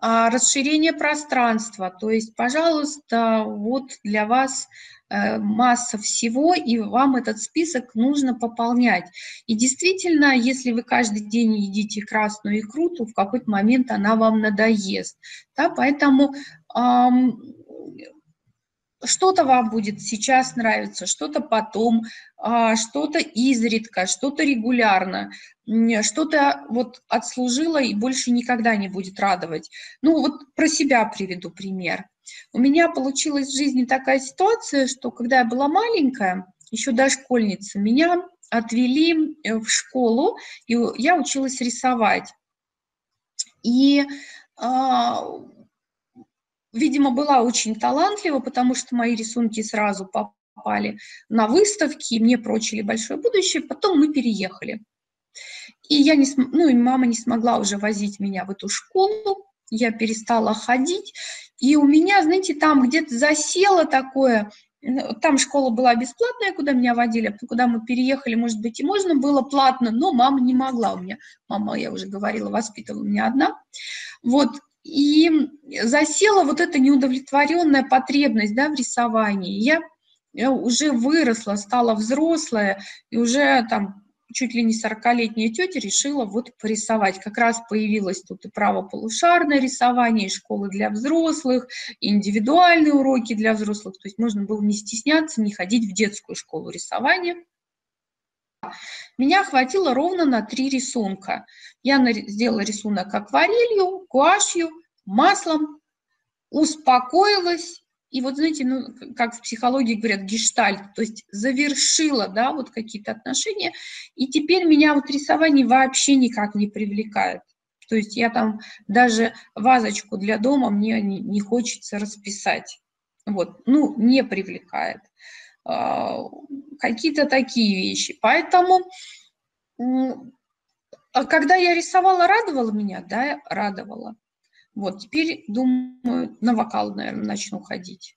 а, расширение пространства. То есть, пожалуйста, вот для вас Э, масса всего, и вам этот список нужно пополнять. И действительно, если вы каждый день едите красную икру, то в какой-то момент она вам надоест. Да? Поэтому что-то вам будет сейчас нравиться, что-то потом, э, что-то изредка, что-то регулярно, что-то вот отслужило и больше никогда не будет радовать. Ну вот про себя приведу пример. У меня получилась в жизни такая ситуация, что когда я была маленькая, еще дошкольница, меня отвели э, в школу, и я училась рисовать. И, а, видимо, была очень талантлива, потому что мои рисунки сразу попали на выставки, и мне прочили большое будущее. Потом мы переехали. И я не, ну, и мама не смогла уже возить меня в эту школу, я перестала ходить, и у меня, знаете, там где-то засело такое, ну, там школа была бесплатная, куда меня водили, а куда мы переехали, может быть, и можно было платно, но мама не могла у меня. Мама, я уже говорила, воспитывала меня одна. Вот, и засела вот эта неудовлетворенная потребность да, в рисовании. Я, я уже выросла, стала взрослая, и уже там чуть ли не 40-летняя тетя решила вот порисовать. Как раз появилось тут и правополушарное рисование, и школы для взрослых, и индивидуальные уроки для взрослых. То есть можно было не стесняться, не ходить в детскую школу рисования. Меня хватило ровно на три рисунка. Я сделала рисунок акварелью, гуашью, маслом, успокоилась и вот, знаете, ну, как в психологии говорят, гештальт, то есть завершила, да, вот какие-то отношения, и теперь меня вот рисование вообще никак не привлекает. То есть я там даже вазочку для дома мне не, не хочется расписать. Вот, ну, не привлекает. А, какие-то такие вещи. Поэтому, а когда я рисовала, радовала меня? Да, радовала. Вот, теперь, думаю, на вокал, наверное, начну ходить.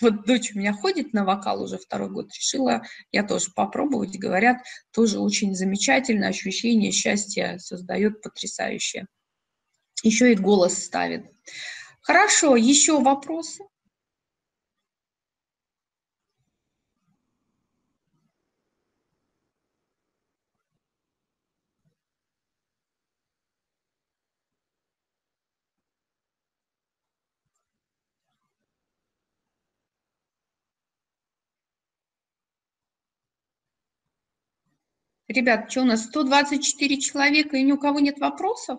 Вот дочь у меня ходит на вокал уже второй год, решила я тоже попробовать. Говорят, тоже очень замечательное ощущение счастья создает потрясающее. Еще и голос ставит. Хорошо, еще вопросы? Ребят, что у нас 124 человека и ни у кого нет вопросов?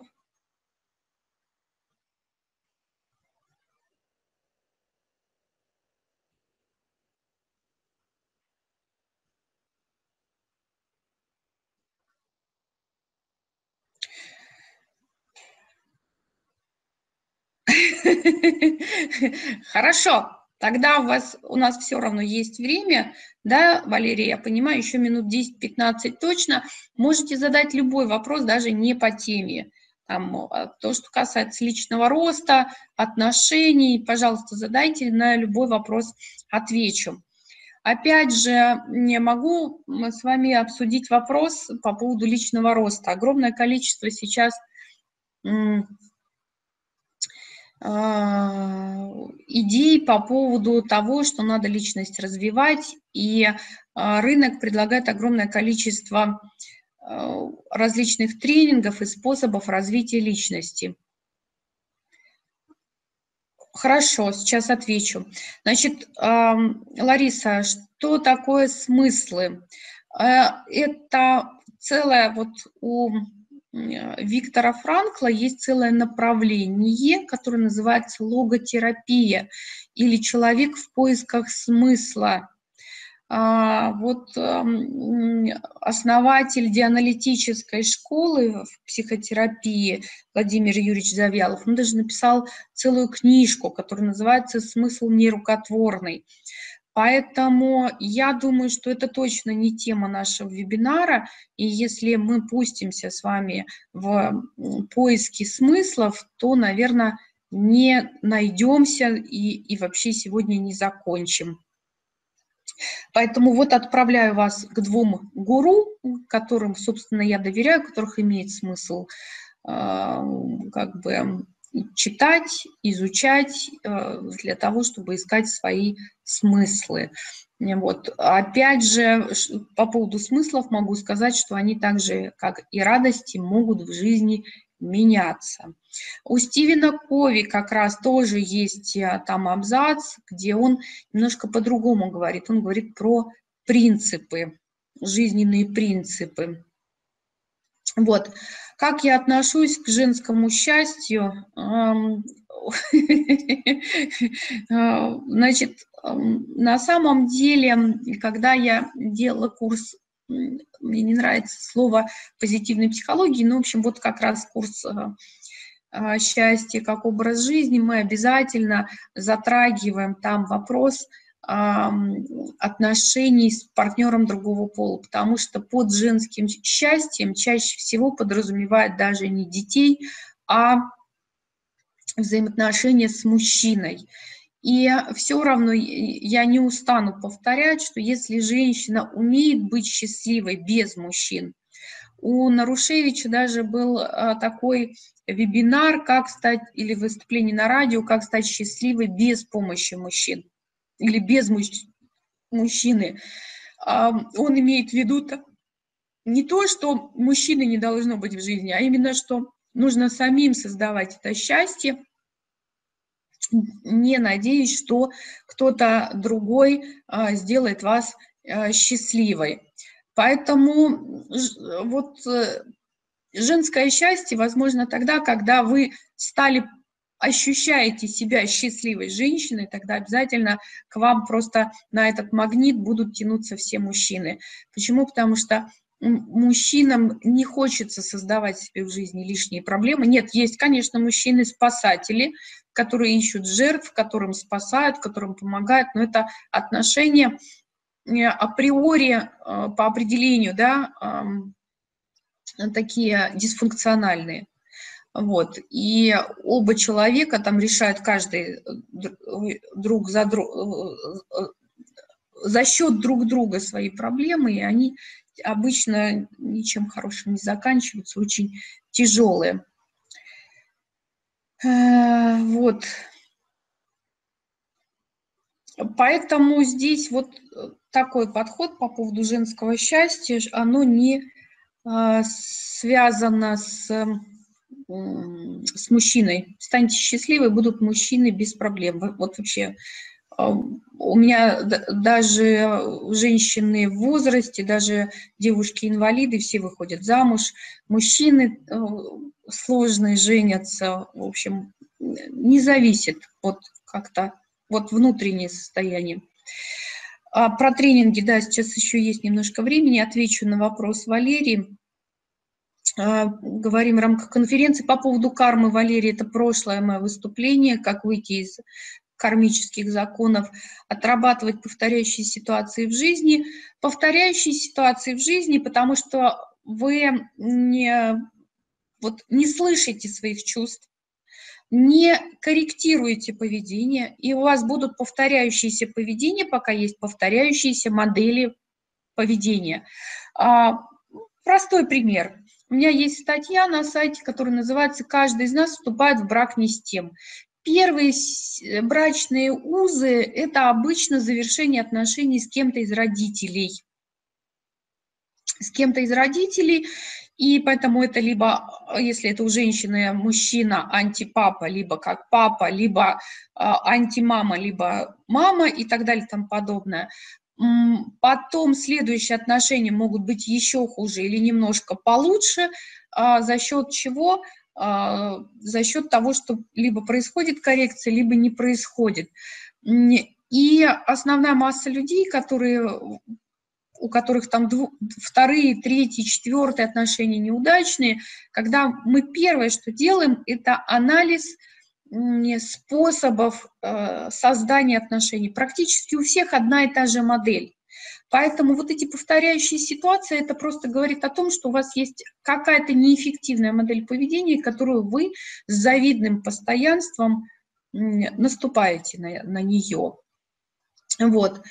Хорошо. Тогда у вас, у нас все равно есть время, да, Валерия, я понимаю, еще минут 10-15 точно. Можете задать любой вопрос, даже не по теме. Там, а, то, что касается личного роста, отношений, пожалуйста, задайте, на любой вопрос отвечу. Опять же, не могу с вами обсудить вопрос по поводу личного роста. Огромное количество сейчас идей по поводу того, что надо личность развивать, и а, рынок предлагает огромное количество различных тренингов и способов развития личности. Хорошо, сейчас отвечу. Значит, Лариса, что такое смыслы? Это целое вот у Виктора Франкла есть целое направление, которое называется логотерапия или человек в поисках смысла. А, вот основатель дианалитической школы в психотерапии Владимир Юрьевич Завьялов, он даже написал целую книжку, которая называется «Смысл нерукотворный». Поэтому я думаю, что это точно не тема нашего вебинара. И если мы пустимся с вами в поиски смыслов, то, наверное, не найдемся и, и вообще сегодня не закончим. Поэтому вот отправляю вас к двум гуру, которым, собственно, я доверяю, которых имеет смысл э, как бы читать, изучать э, для того, чтобы искать свои смыслы. Вот. Опять же, по поводу смыслов могу сказать, что они так же, как и радости, могут в жизни меняться. У Стивена Кови как раз тоже есть э, там абзац, где он немножко по-другому говорит. Он говорит про принципы, жизненные принципы. Вот. Как я отношусь к женскому счастью? Значит, на самом деле, когда я делала курс, мне не нравится слово позитивной психологии, но, в общем, вот как раз курс а, а, счастья как образ жизни, мы обязательно затрагиваем там вопрос – отношений с партнером другого пола, потому что под женским счастьем чаще всего подразумевает даже не детей, а взаимоотношения с мужчиной. И все равно я не устану повторять, что если женщина умеет быть счастливой без мужчин, у Нарушевича даже был а, такой вебинар, как стать, или выступление на радио, как стать счастливой без помощи мужчин или без мужчины, он имеет в виду не то, что мужчины не должно быть в жизни, а именно, что нужно самим создавать это счастье, не надеясь, что кто-то другой а, сделает вас а, счастливой. Поэтому вот э, женское счастье возможно тогда, когда вы стали ощущаете себя счастливой женщиной, тогда обязательно к вам просто на этот магнит будут тянуться все мужчины. Почему? Потому что мужчинам не хочется создавать себе в жизни лишние проблемы. Нет, есть, конечно, мужчины-спасатели, которые ищут жертв, которым спасают, которым помогают, но это отношения э, априори, э, по определению, да, такие дисфункциональные. Вот. И оба человека там решают каждый э, друг за друг, э, э, за счет друг друга свои проблемы, и они обычно ничем хорошим не заканчиваются, очень тяжелые. Вот. Поэтому здесь вот такой подход по поводу женского счастья, оно не связано с с мужчиной. Станьте счастливы, будут мужчины без проблем. Вот вообще у меня даже женщины в возрасте, даже девушки-инвалиды, все выходят замуж. Мужчины э, сложные женятся, в общем, не зависит от как-то вот внутреннее состояние. А про тренинги, да, сейчас еще есть немножко времени, отвечу на вопрос Валерии. А, говорим в рамках конференции по поводу кармы. Валерия, это прошлое мое выступление, как выйти из кармических законов, отрабатывать повторяющие ситуации в жизни. Повторяющие ситуации в жизни, потому что вы не, вот, не слышите своих чувств, не корректируете поведение, и у вас будут повторяющиеся поведения, пока есть повторяющиеся модели поведения. А, простой пример. У меня есть статья на сайте, которая называется «Каждый из нас вступает в брак не с тем». Первые э, брачные узы – это обычно завершение отношений с кем-то из родителей. с кем-то из родителей, и поэтому это либо, если это у женщины мужчина, антипапа, либо как папа, либо а, антимама, либо мама и так далее и тому подобное. Потом следующие отношения могут быть еще хуже или немножко получше, а, за счет чего? А, за счет того, что либо происходит коррекция, либо не происходит. И основная масса людей, которые, у которых там дв, вторые, третьи, четвертые отношения неудачные, когда мы первое, что делаем, это анализ способов э, создания отношений. Практически у всех одна и та же модель. Поэтому вот эти повторяющие ситуации, это просто говорит о том, что у вас есть какая-то неэффективная модель поведения, которую вы с завидным постоянством наступаете на, на нее. Вот.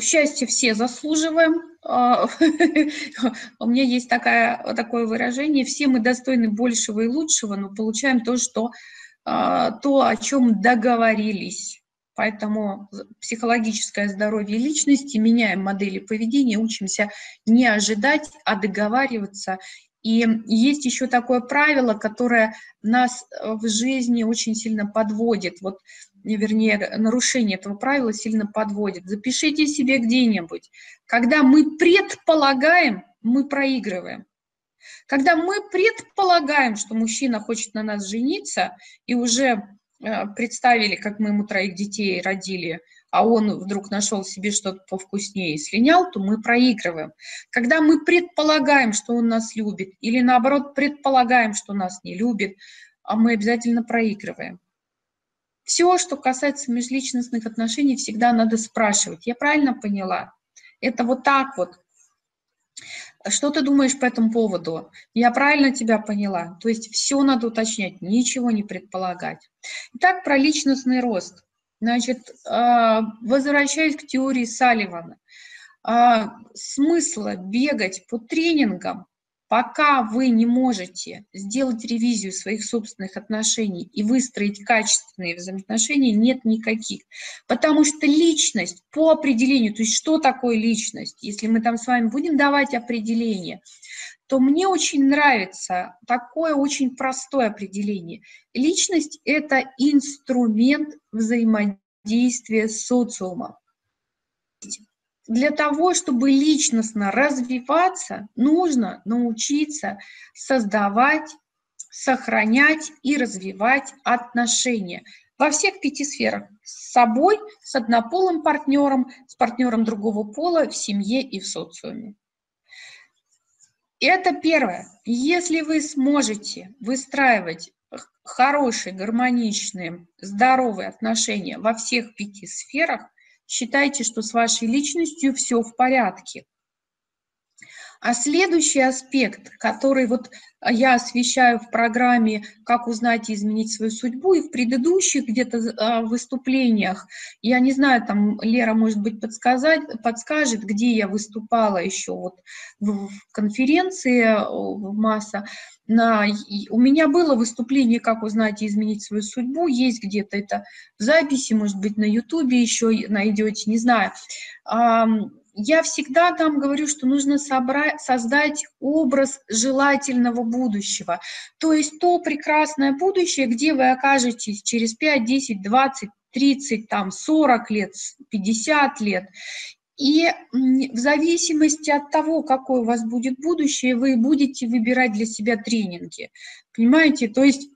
Счастья все заслуживаем. А, у меня есть такая, такое выражение, все мы достойны большего и лучшего, но получаем то, что, а, то, о чем договорились. Поэтому психологическое здоровье личности, меняем модели поведения, учимся не ожидать, а договариваться. И есть еще такое правило, которое нас э, в жизни очень сильно подводит. Вот, вернее, нарушение этого правила сильно подводит. Запишите себе где-нибудь. Когда мы предполагаем, мы проигрываем. Когда мы предполагаем, что мужчина хочет на нас жениться, и уже Э, представили, как мы ему троих детей родили, а он вдруг нашел себе что-то повкуснее и слинял, то мы проигрываем. Когда мы предполагаем, что он нас любит, или наоборот предполагаем, что нас не любит, а мы обязательно проигрываем. Все, что касается межличностных отношений, всегда надо спрашивать. Я правильно поняла? Это вот так вот. Что ты думаешь по этому поводу? Я правильно тебя поняла? То есть все надо уточнять, ничего не предполагать. Итак, про личностный рост. Значит, а, возвращаясь к теории Салливана, а, смысла бегать по тренингам Пока вы не можете сделать ревизию своих собственных отношений и выстроить качественные взаимоотношения, нет никаких. Потому что личность по определению, то есть что такое личность, если мы там с вами будем давать определение, то мне очень нравится такое очень простое определение. Личность – это инструмент взаимодействия с социумом для того, чтобы личностно развиваться, нужно научиться создавать, сохранять и развивать отношения во всех пяти сферах. С собой, с однополым партнером, с партнером другого пола, в семье и в социуме. Это первое. Если вы сможете выстраивать хорошие, гармоничные, здоровые отношения во всех пяти сферах – считайте, что с вашей личностью все в порядке. А следующий аспект, который вот я освещаю в программе «Как узнать и изменить свою судьбу», и в предыдущих где-то а, выступлениях, я не знаю, там Лера, может быть, подсказать, подскажет, где я выступала еще вот в конференции в МАСА, на, у меня было выступление «Как узнать и изменить свою судьбу», есть где-то это в записи, может быть, на Ютубе еще найдете, не знаю. Я всегда там говорю, что нужно собрать, создать образ желательного будущего, то есть то прекрасное будущее, где вы окажетесь через 5, 10, 20, 30, там, 40 лет, 50 лет. И в зависимости от того, какое у вас будет будущее, вы будете выбирать для себя тренинги. Понимаете? То есть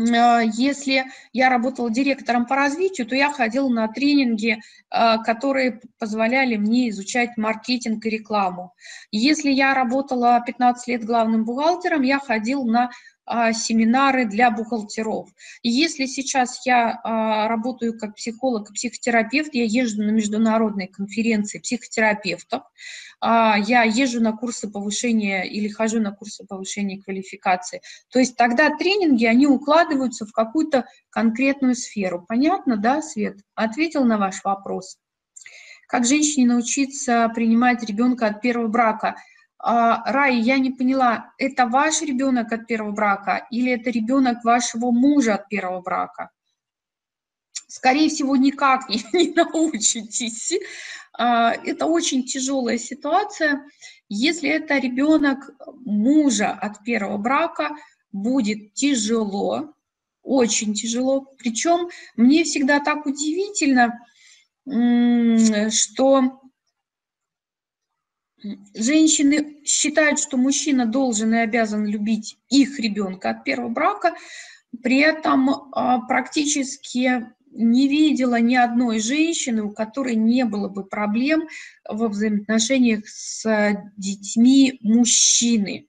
если я работала директором по развитию, то я ходила на тренинги, а, которые позволяли мне изучать маркетинг и рекламу. Если я работала 15 лет главным бухгалтером, я ходила на а, семинары для бухгалтеров. И если сейчас я а, работаю как психолог психотерапевт, я езжу на международные конференции психотерапевтов, а, я езжу на курсы повышения или хожу на курсы повышения квалификации. То есть тогда тренинги, они укладываются в какую-то конкретную сферу. Понятно, да, Свет? Ответил на ваш вопрос. Как женщине научиться принимать ребенка от первого брака – а, Рай, я не поняла, это ваш ребенок от первого брака или это ребенок вашего мужа от первого брака? скорее всего, никак не, не научитесь. А, это очень тяжелая ситуация. Если это ребенок мужа от первого брака, будет тяжело, очень тяжело. Причем мне всегда так удивительно, что женщины считают, что мужчина должен и обязан любить их ребенка от первого брака, при этом а, практически не видела ни одной женщины, у которой не было бы проблем во взаимоотношениях с детьми мужчины.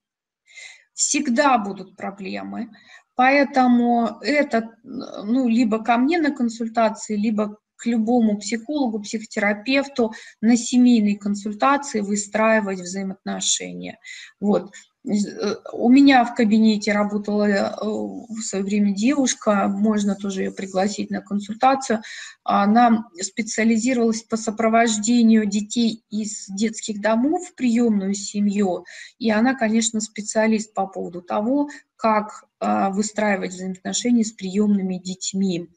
Всегда будут проблемы. Поэтому это ну, либо ко мне на консультации, либо к любому психологу, психотерапевту на семейной консультации выстраивать взаимоотношения. Вот. Э, у меня в кабинете работала э, в свое время девушка, можно тоже ее пригласить на консультацию. Она специализировалась по сопровождению детей из детских домов в приемную семью, и она, конечно, специалист по поводу того, как э, выстраивать взаимоотношения с приемными детьми.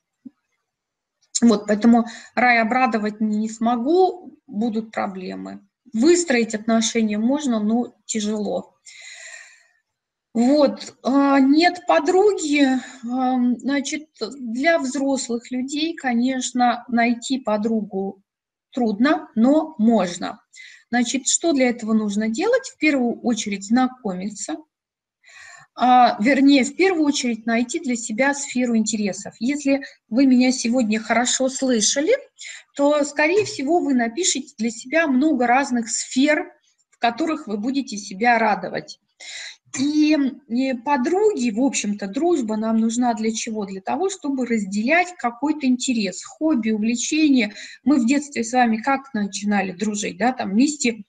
Вот, поэтому рай обрадовать не смогу, будут проблемы. Выстроить отношения можно, но тяжело. Вот, а, нет подруги, значит, для взрослых людей, конечно, найти подругу трудно, но можно. Значит, что для этого нужно делать? В первую очередь знакомиться, а, вернее, в первую очередь найти для себя сферу интересов. Если вы меня сегодня хорошо слышали, то, скорее всего, вы напишите для себя много разных сфер, в которых вы будете себя радовать. И подруги, в общем-то, дружба нам нужна для чего? Для того, чтобы разделять какой-то интерес, хобби, увлечение. Мы в детстве с вами как начинали дружить, да, там вместе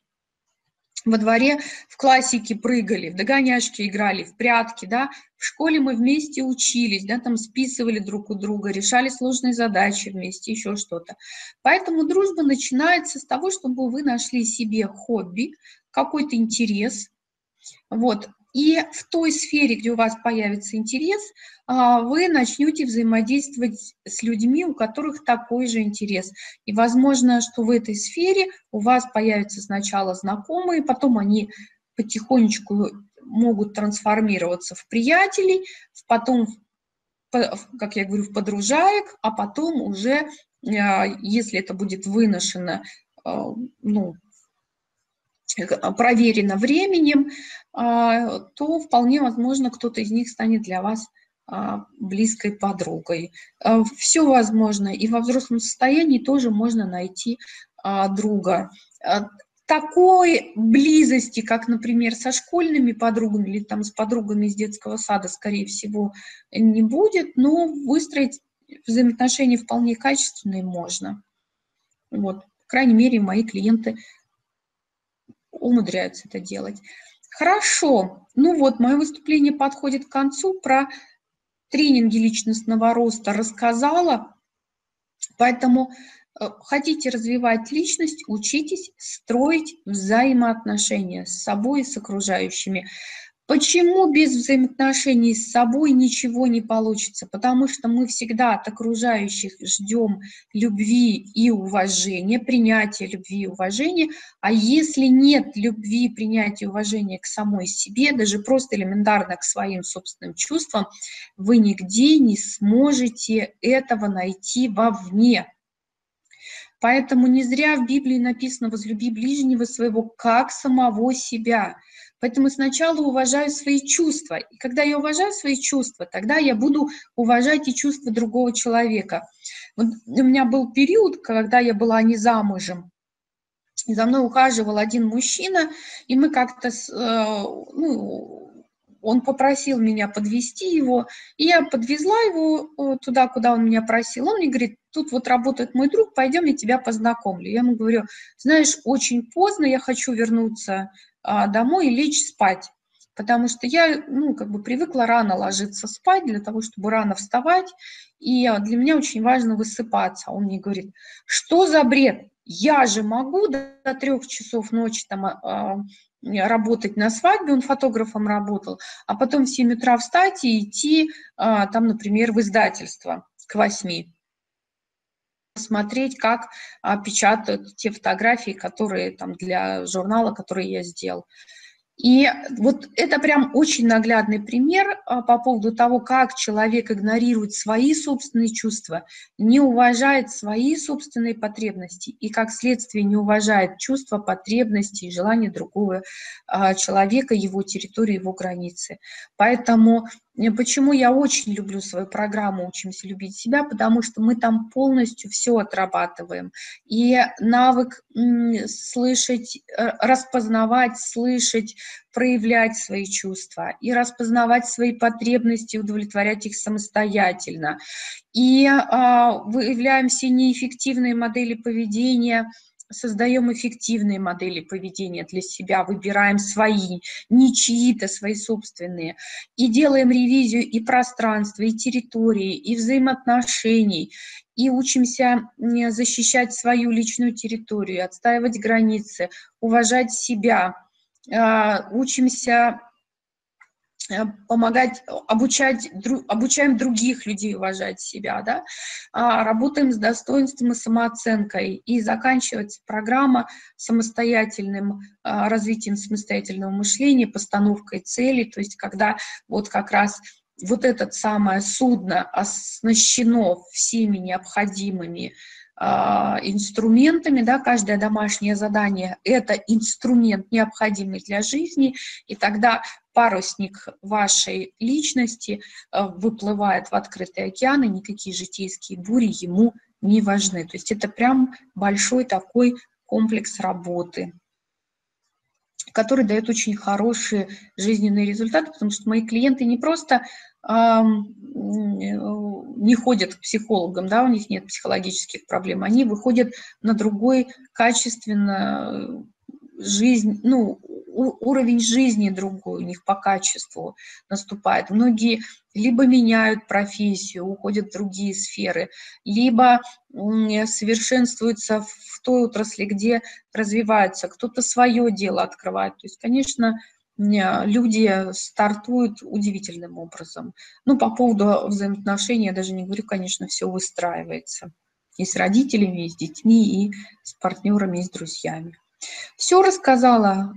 во дворе в классике прыгали, в догоняшки играли, в прятки, да, в школе мы вместе учились, да, там списывали друг у друга, решали сложные задачи вместе, еще что-то. Поэтому дружба начинается с того, чтобы вы нашли себе хобби, какой-то интерес, вот, и в той сфере, где у вас появится интерес, а, вы начнете взаимодействовать с людьми, у которых такой же интерес. И возможно, что в этой сфере у вас появятся сначала знакомые, потом они потихонечку могут трансформироваться в приятелей, потом, как я говорю, в подружаек, а потом уже, а, если это будет выношено а, ну, проверено временем, а, то вполне возможно кто-то из них станет для вас а, близкой подругой. А, Все возможно, и во взрослом состоянии тоже можно найти друга. Такой близости, как, например, со школьными подругами или там с подругами из детского сада, скорее всего, не будет, но выстроить взаимоотношения вполне качественные можно. Вот, по крайней мере, мои клиенты умудряются это делать. Хорошо, ну вот, мое выступление подходит к концу. Про тренинги личностного роста рассказала, поэтому э, хотите развивать личность, учитесь строить взаимоотношения с собой и с окружающими. Почему без взаимоотношений с собой ничего не получится? Потому что мы всегда от окружающих ждем любви и уважения, принятия любви и уважения. А если нет любви, принятия и уважения к самой себе, даже просто элементарно к своим собственным чувствам, вы нигде не сможете этого найти вовне. Поэтому не зря в Библии написано «возлюби ближнего своего, как самого себя». Поэтому сначала уважаю свои чувства. И когда я уважаю свои чувства, тогда я буду уважать и чувства другого человека. Вот у меня был период, когда я была не замужем. И за мной ухаживал один мужчина, и мы как-то, э, ну, он попросил меня подвести его, и я подвезла его э, туда, куда он меня просил. Он мне говорит, тут вот работает мой друг, пойдем, я тебя познакомлю. Я ему говорю, знаешь, очень поздно, я хочу вернуться домой и лечь спать. Потому что я, ну, как бы привыкла рано ложиться спать для того, чтобы рано вставать. И для меня очень важно высыпаться. Он мне говорит, что за бред? Я же могу до трех часов ночи там а, работать на свадьбе, он фотографом работал, а потом в 7 утра встать и идти а, там, например, в издательство к 8. Посмотреть, как а, печатают те фотографии, которые там для журнала, которые я сделал. И вот это прям очень наглядный пример а, по поводу того, как человек игнорирует свои собственные чувства, не уважает свои собственные потребности и, как следствие, не уважает чувства, потребности и желания другого а, человека, его территории, его границы. Поэтому Почему я очень люблю свою программу «Учимся любить себя», потому что мы там полностью все отрабатываем. И навык слышать, э, распознавать, слышать, проявлять свои чувства, и распознавать свои потребности, удовлетворять их самостоятельно. И а, выявляем все неэффективные модели поведения – создаем эффективные модели поведения для себя, выбираем свои, не чьи-то, свои собственные, и делаем ревизию и пространства, и территории, и взаимоотношений, и учимся защищать свою личную территорию, отстаивать границы, уважать себя, а, учимся помогать, обучать, обучаем других людей уважать себя, да, а, работаем с достоинством и самооценкой, и заканчивается программа самостоятельным а, развитием самостоятельного мышления, постановкой целей, то есть когда вот как раз вот это самое судно оснащено всеми необходимыми инструментами, да, каждое домашнее задание – это инструмент, необходимый для жизни, и тогда парусник вашей личности а, выплывает в открытый океан, и никакие житейские бури ему не важны. То есть это прям большой такой комплекс работы, который дает очень хорошие жизненные результаты, потому что мои клиенты не просто не ходят к психологам, да, у них нет психологических проблем, они выходят на другой качественно жизнь, ну, уровень жизни другой у них по качеству наступает. Многие либо меняют профессию, уходят в другие сферы, либо совершенствуются в той отрасли, где развиваются, кто-то свое дело открывает. То есть, конечно, люди стартуют удивительным образом. Ну, по поводу взаимоотношений я даже не говорю, конечно, все выстраивается. И с родителями, и с детьми, и с партнерами, и с друзьями. Все рассказала